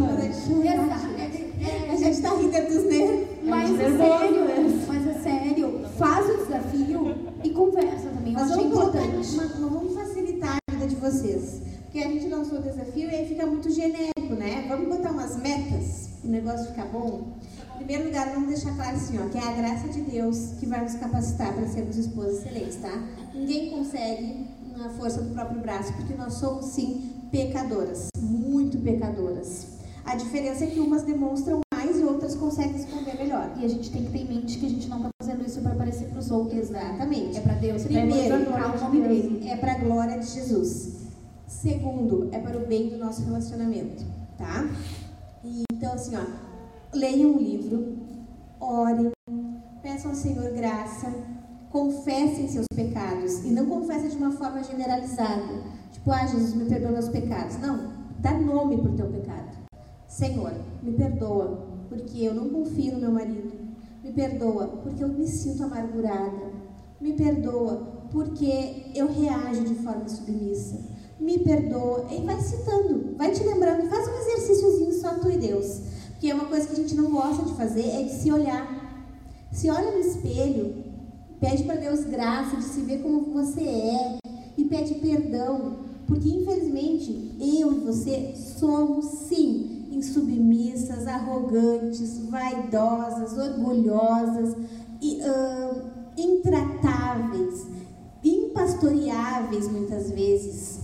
A gente tá rindo dos nervos. Mas é sério, mas é sério, faz o desafio e conversa também. Eu mas vamos importante. Mas vamos facilitar a vida de vocês. Porque a gente lançou o desafio e aí fica muito genérico, né? Vamos botar umas metas, o negócio ficar bom. Em primeiro lugar, vamos deixar claro assim, ó, que é a graça de Deus que vai nos capacitar para sermos esposas excelentes, tá? Ninguém consegue na força do próprio braço, porque nós somos sim pecadoras, muito pecadoras. A diferença é que umas demonstram mais e outras conseguem esconder melhor. E a gente tem que ter em mente que a gente não está fazendo isso para aparecer para os outros. Exatamente. É para Deus. Primeiro, é para o nome dele. é para a glória de Jesus. Segundo, é para o bem do nosso relacionamento, tá? E, então, assim, ó, leiam um livro, orem, peçam ao Senhor graça, confessem seus pecados. E não confessem de uma forma generalizada. Tipo, ah, Jesus, me perdoa meus pecados. Não, dá nome para o teu pecado. Senhor, me perdoa, porque eu não confio no meu marido. Me perdoa, porque eu me sinto amargurada. Me perdoa, porque eu reajo de forma submissa. Me perdoa. E vai citando, vai te lembrando. Faz um exercíciozinho só tu e Deus. Porque é uma coisa que a gente não gosta de fazer, é de se olhar. Se olha no espelho, pede para Deus graça de se ver como você é e pede perdão, porque infelizmente eu e você somos sim insubmissas, arrogantes, vaidosas, orgulhosas, e, uh, intratáveis, impastoreáveis muitas vezes.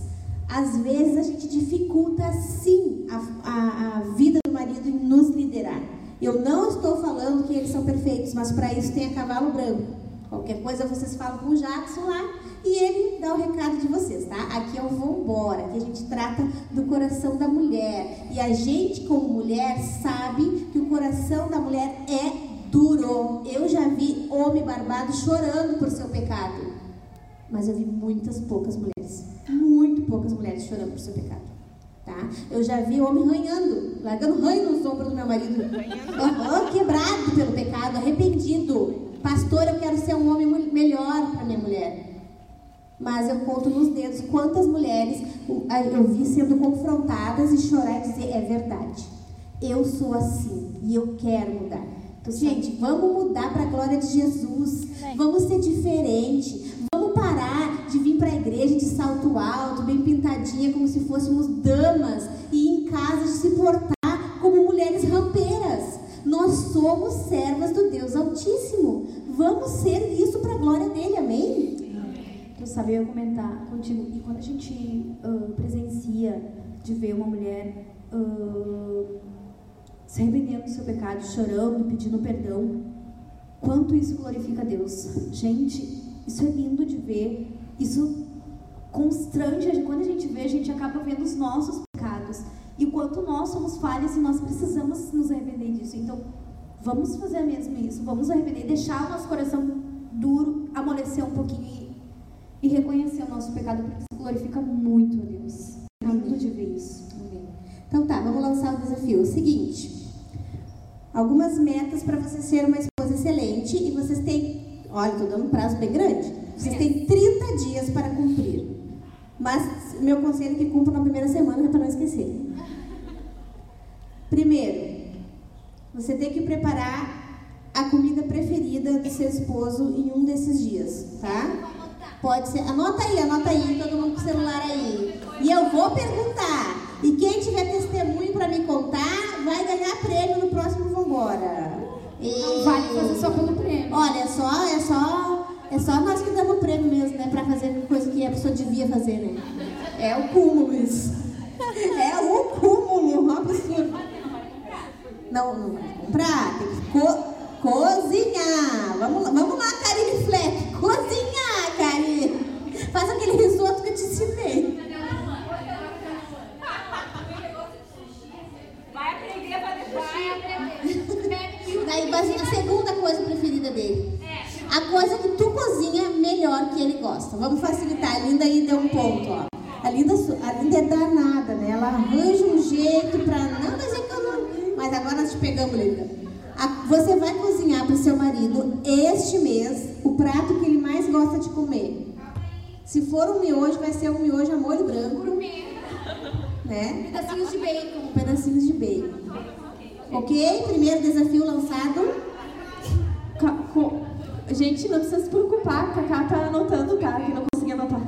Às vezes a gente dificulta sim a, a, a vida do marido em nos liderar. Eu não estou falando que eles são perfeitos, mas para isso tem a cavalo branco. Qualquer coisa vocês falam com o Jackson lá e ele dá o recado de vocês, tá? Aqui é o Vambora, que a gente trata do coração da mulher. E a gente, como mulher, sabe que o coração da mulher é duro. Eu já vi homem barbado chorando por seu pecado. Mas eu vi muitas poucas mulheres, muito poucas mulheres chorando por seu pecado. Tá? Eu já vi homem ranhando, largando ranho nos ombros do meu marido. Uhum, quebrado pelo pecado, arrependido. Pastor, eu quero ser um homem melhor para minha mulher. Mas eu conto nos dedos quantas mulheres eu vi sendo confrontadas e chorar e dizer: é verdade, eu sou assim e eu quero mudar. Então, gente, vamos mudar para a glória de Jesus. Vamos ser diferente. Vamos parar de vir para a igreja de salto alto, bem pintadinha, como se fôssemos damas, e em casa de se portar. Nós somos servas do Deus Altíssimo. Vamos ser isso para a glória dele, amém? Eu ia comentar contigo, e quando a gente uh, presencia de ver uma mulher uh, se arrependendo do seu pecado, chorando, pedindo perdão, quanto isso glorifica a Deus. Gente, isso é lindo de ver, isso constrange, quando a gente vê, a gente acaba vendo os nossos pecados, e o quanto nós somos falhas e nós precisamos nos arrepender disso. Então, vamos fazer mesmo isso, vamos arrepender, deixar o nosso coração duro, amolecer um pouquinho e e reconhecer o nosso pecado, porque isso glorifica muito a Deus. É lindo de ver isso. Amém. Então tá, vamos lançar o desafio. O seguinte, algumas metas para você ser uma esposa excelente e vocês têm, olha, estou dando um prazo bem grande, vocês têm 30 dias para cumprir. Mas meu conselho é que cumpra na primeira semana para não esquecer. Primeiro, você tem que preparar a comida preferida do seu esposo em um desses dias, tá? Pode ser. Anota aí, anota aí, todo mundo com o celular aí. E eu vou perguntar. E quem tiver testemunho para me contar, vai ganhar prêmio no próximo Vambora. E... Não vale fazer só pelo prêmio. Olha, é só, é só, é só nós que damos prêmio mesmo, né? Pra fazer coisa que a pessoa devia fazer, né? É o cúmulo isso. É o cúmulo, um absurdo. Não, não vai comprar, tem que co cozinhar. Vamos lá, vamos lá, Karine Fleck. Cozinhar, Karine. Faz aquele risoto que eu te ensinei. Vai aprender para depois. Daí, mas a segunda coisa preferida dele. A coisa que tu cozinha melhor que ele gosta. Vamos facilitar. A Linda aí deu um ponto, ó. A Linda, a Linda é danada, né? Ela arranja um jeito pra. Não, mas é que eu não. Mas agora nós te pegamos, Linda. A, você vai cozinhar para o seu marido este mês o prato que ele mais gosta de comer. Se for um miojo, vai ser um miojo a molho branco. Né? Pedacinhos de bacon. Pedacinhos de bacon. Ok? Primeiro desafio lançado. Ca- co- Gente, não precisa se preocupar, a Cacá tá anotando, tá? Que não consegui anotar.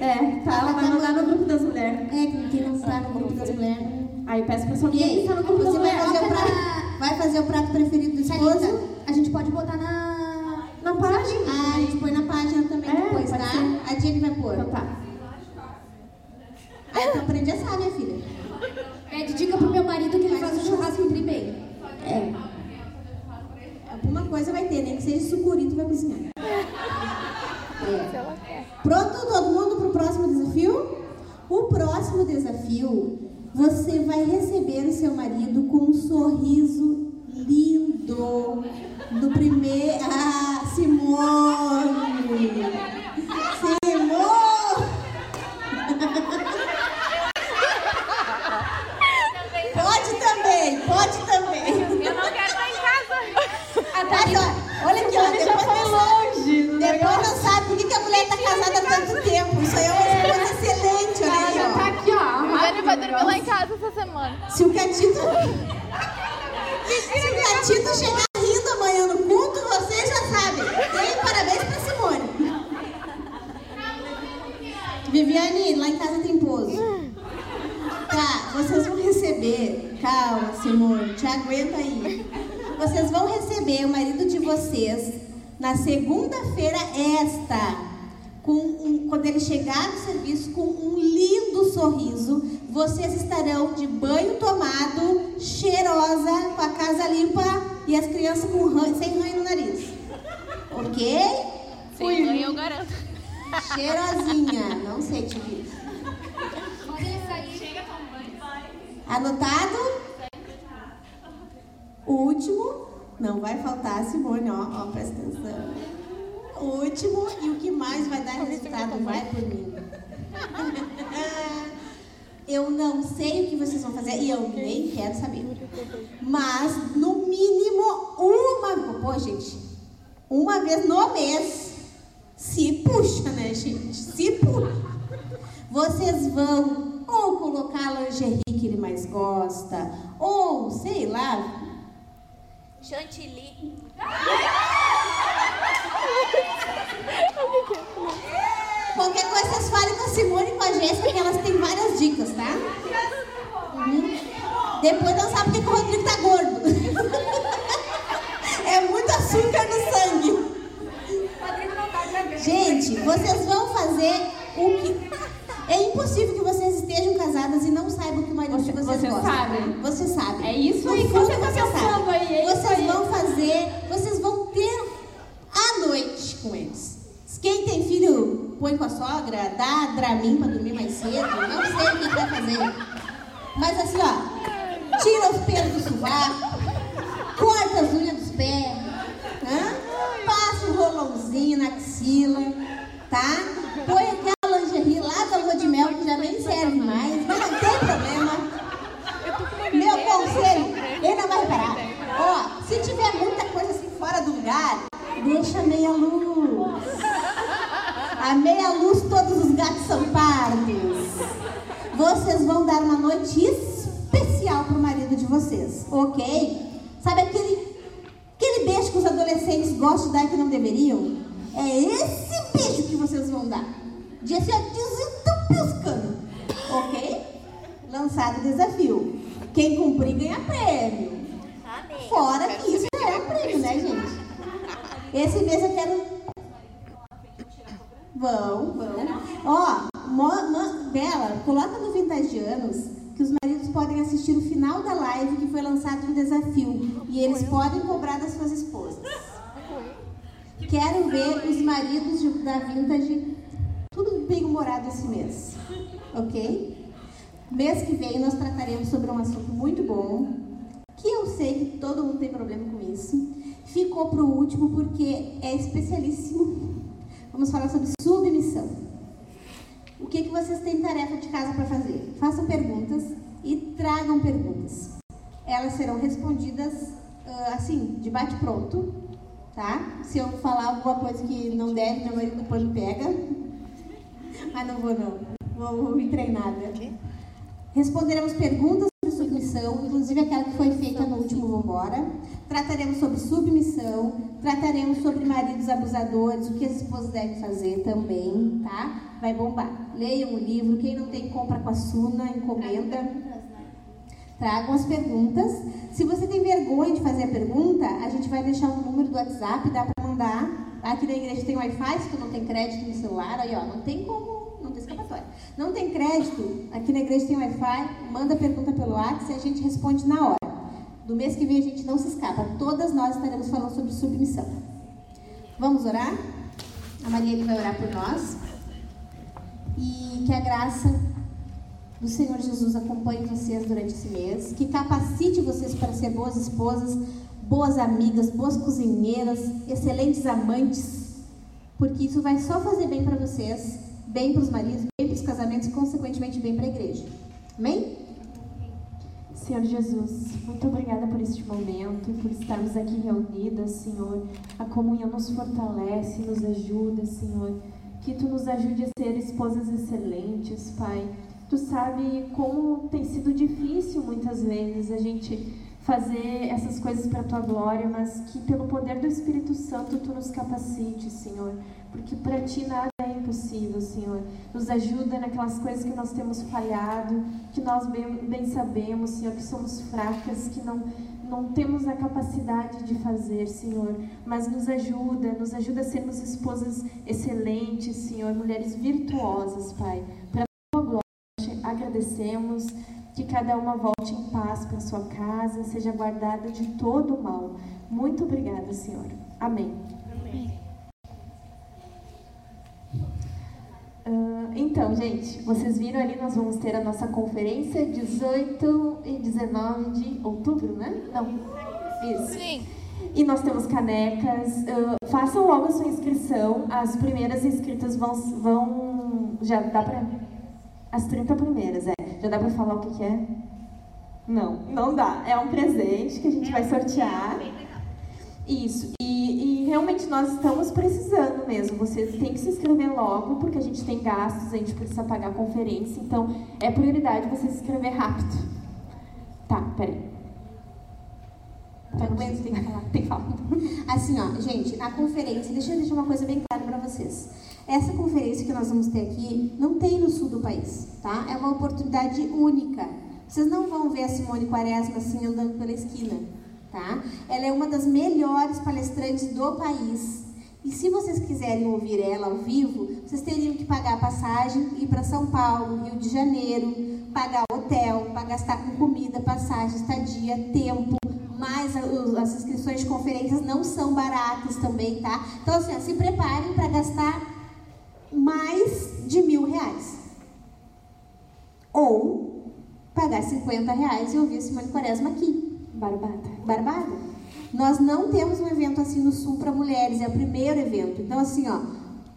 É, tá, ela vai mandar no grupo das mulheres. É, quem não tá no grupo das mulheres. Aí peço pra sua E aí, tá no grupo das mulheres. fazer, o prato, vai fazer o prato preferido do esposo? A gente pode botar na... Na página. Ah, a gente põe na página também É, depois, tá? ser. A Jenny vai pôr. Então tá. Ah, então aprende a assar, minha filha. Pede dica pro meu marido que ele faz um churrasco tri bem. É. Alguma coisa vai ter, nem que seja sucuri, tu vai cozinhar. É. Pronto, todo mundo pro próximo desafio? O próximo desafio, você vai receber o seu marido com um sorriso lindo. Do primeiro. Ah, Simone! Simone! Pode também, pode também. Eu não quero estar em casa. Mas, ó, olha aqui, ó, Simone já depois foi não sabe- longe no Depois não sabe por que, que a mulher tá casada há tanto tempo. Isso aí é uma coisa excelente, olha Ela já tá aí, aqui, ó. O Dani vai dormir lá em casa essa semana. ó. Se o Catito... Se o Catito chegar rindo amanhã no culto, você já sabe. Dei parabéns pra Simone. Viviane, lá em casa tem pouso. Tá, vocês vão receber. Calma, Simone, te aguenta aí. Vocês vão receber o marido de vocês na segunda-feira esta. Com um- quando ele chegar no serviço com um lindo sorriso, vocês estarão de banho tomado, cheirosa, com a casa limpa e as crianças com ranho- sem ranho no nariz. Ok? Sem ganho, eu garanto. Cheirosinha, não sei te dizer. Olha isso aí. Anotado? O último, não vai faltar, Simone, ó, ó, presta atenção. O último e o que mais vai dar resultado, vai por mim. Eu não sei o que vocês vão fazer e eu nem quero saber. Mas, no mínimo, uma. Pô, gente, uma vez no mês. Se puxa, né, gente? Se puxa. Vocês vão ou colocar a lingerie que ele mais gosta, ou sei lá. Chantilly. Qualquer coisa vocês falem com a Simone e com a Jéssica, que elas têm várias dicas, tá? Uhum. Depois não sabe porque que o Rodrigo tá gordo. é muito açúcar no sangue. Tá gravando. Gente, vocês vão fazer o que. É impossível que vocês estejam casadas e não saibam o que o marido de Você- vocês você gosta. sabe. Você sabe. É isso aí que fundo, você tá pensando sabe. aí, é Vocês aí. vão fazer, vocês vão ter a noite com eles. Quem tem filho, põe com a sogra, dá Dramin pra dormir mais cedo. Não sei o que vai fazer. Mas assim, ó, tira os pelos do sovaco, corta as unhas dos pés, passa um rolãozinho na axila, tá? Põe aquela lingerie lá da lua de mel que já nem serve mais, mas não tem problema. Meu conselho, ele não vai reparar. Ó, se tiver muita coisa assim fora do lugar, deixa meia luz. A meia luz todos os gatos são pardos. Vocês vão dar uma noite especial pro marido de vocês, ok? Sabe aquele, aquele beijo que os adolescentes gostam de dar que não deveriam? É esse beijo que vocês vão dar. Ó, desentupir os canos, ok? Lançado o desafio. Quem cumprir ganha prêmio. Fora que isso já é um prêmio, né, gente? Esse mês eu quero. Vão, vão. Ó, Bela, coloca no Vintage Anos que os maridos podem assistir o final da live que foi lançado um desafio. E eles podem cobrar das suas esposas. Quero ver os maridos da Vintage tudo bem humorado esse mês. Ok? Mês que vem nós trataremos sobre um assunto muito bom, que eu sei que todo mundo tem problema com isso. Ficou para o último porque é especialíssimo. Vamos falar sobre submissão. O que, que vocês têm tarefa de casa para fazer? Façam perguntas e tragam perguntas. Elas serão respondidas assim, de bate-pronto, tá? Se eu falar alguma coisa que não deve, meu marido depois me pega. <laughs> Mas não vou não. Vou, vou me treinar. né? Responderemos perguntas sobre submissão inclusive aquela que foi feita no último Vambora. Trataremos sobre submissão, trataremos sobre maridos abusadores, o que as esposas devem fazer também, tá? Vai bombar. Leiam o livro, quem não tem, compra com a Suna, encomenda. Tragam as perguntas. Se você tem vergonha de fazer a pergunta, a gente vai deixar um número do WhatsApp, dá para mandar. Aqui na igreja tem Wi-Fi, se tu não tem crédito no celular, aí ó, não tem como, não tem escapatória. Não tem crédito, aqui na igreja tem Wi-Fi, manda a pergunta pelo WhatsApp e a gente responde na hora. Do mês que vem a gente não se escapa, todas nós estaremos falando sobre submissão. Vamos orar? A Maria vai orar por nós. E que a graça do Senhor Jesus acompanhe vocês durante esse mês, que capacite vocês para ser boas esposas, boas amigas, boas cozinheiras, excelentes amantes, porque isso vai só fazer bem para vocês, bem para os maridos, bem para os casamentos e, consequentemente, bem para a igreja. Amém? Senhor Jesus, muito obrigada por este momento, por estarmos aqui reunidas, Senhor. A comunhão nos fortalece, nos ajuda, Senhor. Que tu nos ajude a ser esposas excelentes, Pai. Tu sabe como tem sido difícil muitas vezes a gente fazer essas coisas para a tua glória, mas que pelo poder do Espírito Santo tu nos capacite, Senhor, porque para ti nada é impossível, Senhor. Nos ajuda naquelas coisas que nós temos falhado, que nós bem, bem sabemos, Senhor, que somos fracas, que não não temos a capacidade de fazer, Senhor, mas nos ajuda, nos ajuda a sermos esposas excelentes, Senhor, mulheres virtuosas, Pai. Agradecemos que cada uma volte em paz para sua casa, seja guardada de todo o mal. Muito obrigada, Senhor. Amém. Amém. Uh, então, gente, vocês viram ali, nós vamos ter a nossa conferência 18 e 19 de outubro, né? Não. Isso. Sim. E nós temos canecas. Uh, façam logo a sua inscrição. As primeiras inscritas vão. vão já dá para. As 30 primeiras, é. Já dá para falar o que, que é? Não, não dá. É um presente que a gente vai sortear. Isso. E, e, realmente nós estamos precisando mesmo. Vocês têm que se inscrever logo, porque a gente tem gastos, a gente precisa pagar a conferência. Então, é prioridade você se inscrever rápido. Tá, peraí. Tá tem que falar, tem que falar. Assim, ó, gente, a conferência, deixa eu deixar uma coisa bem clara para vocês. Essa conferência que nós vamos ter aqui não tem no sul do país, tá? É uma oportunidade única. Vocês não vão ver a Simone Quaresma assim andando pela esquina, tá? Ela é uma das melhores palestrantes do país. E se vocês quiserem ouvir ela ao vivo, vocês teriam que pagar a passagem, ir para São Paulo, Rio de Janeiro, pagar hotel, para gastar com comida, passagem, estadia, tempo, mas as inscrições de conferências não são baratas também, tá? Então, assim, ó, se preparem para gastar mais de mil reais. Ou pagar 50 reais e ouvir Simone Quaresma aqui. Barbada. Barbada. Nós não temos um evento assim no Sul para mulheres, é o primeiro evento. Então, assim, ó,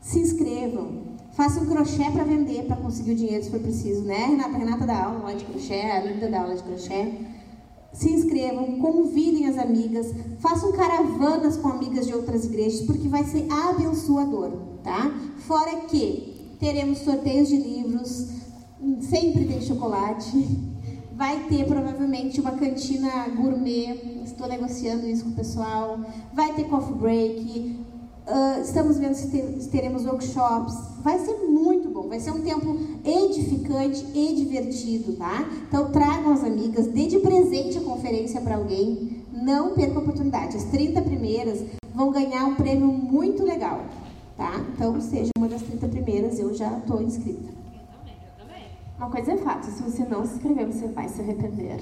se inscrevam. Façam crochê para vender, para conseguir o dinheiro se for preciso, né? Renata, Renata dá aula de crochê, a Linda dá aula de crochê se inscrevam, convidem as amigas, façam caravanas com amigas de outras igrejas, porque vai ser abençoador, tá? Fora que teremos sorteios de livros, sempre tem chocolate, vai ter provavelmente uma cantina gourmet, estou negociando isso com o pessoal, vai ter coffee break, Uh, estamos vendo se, ter, se, teremos workshops. Vai ser muito bom, vai ser um tempo edificante e divertido, tá? Então tragam as amigas, dê de presente a conferência para alguém, não perca a oportunidade. As 30 primeiras vão ganhar um prêmio muito legal, tá? Então seja uma das 30 primeiras, eu já estou inscrita. Uma coisa é fato, se você não se inscrever, você vai se arrepender.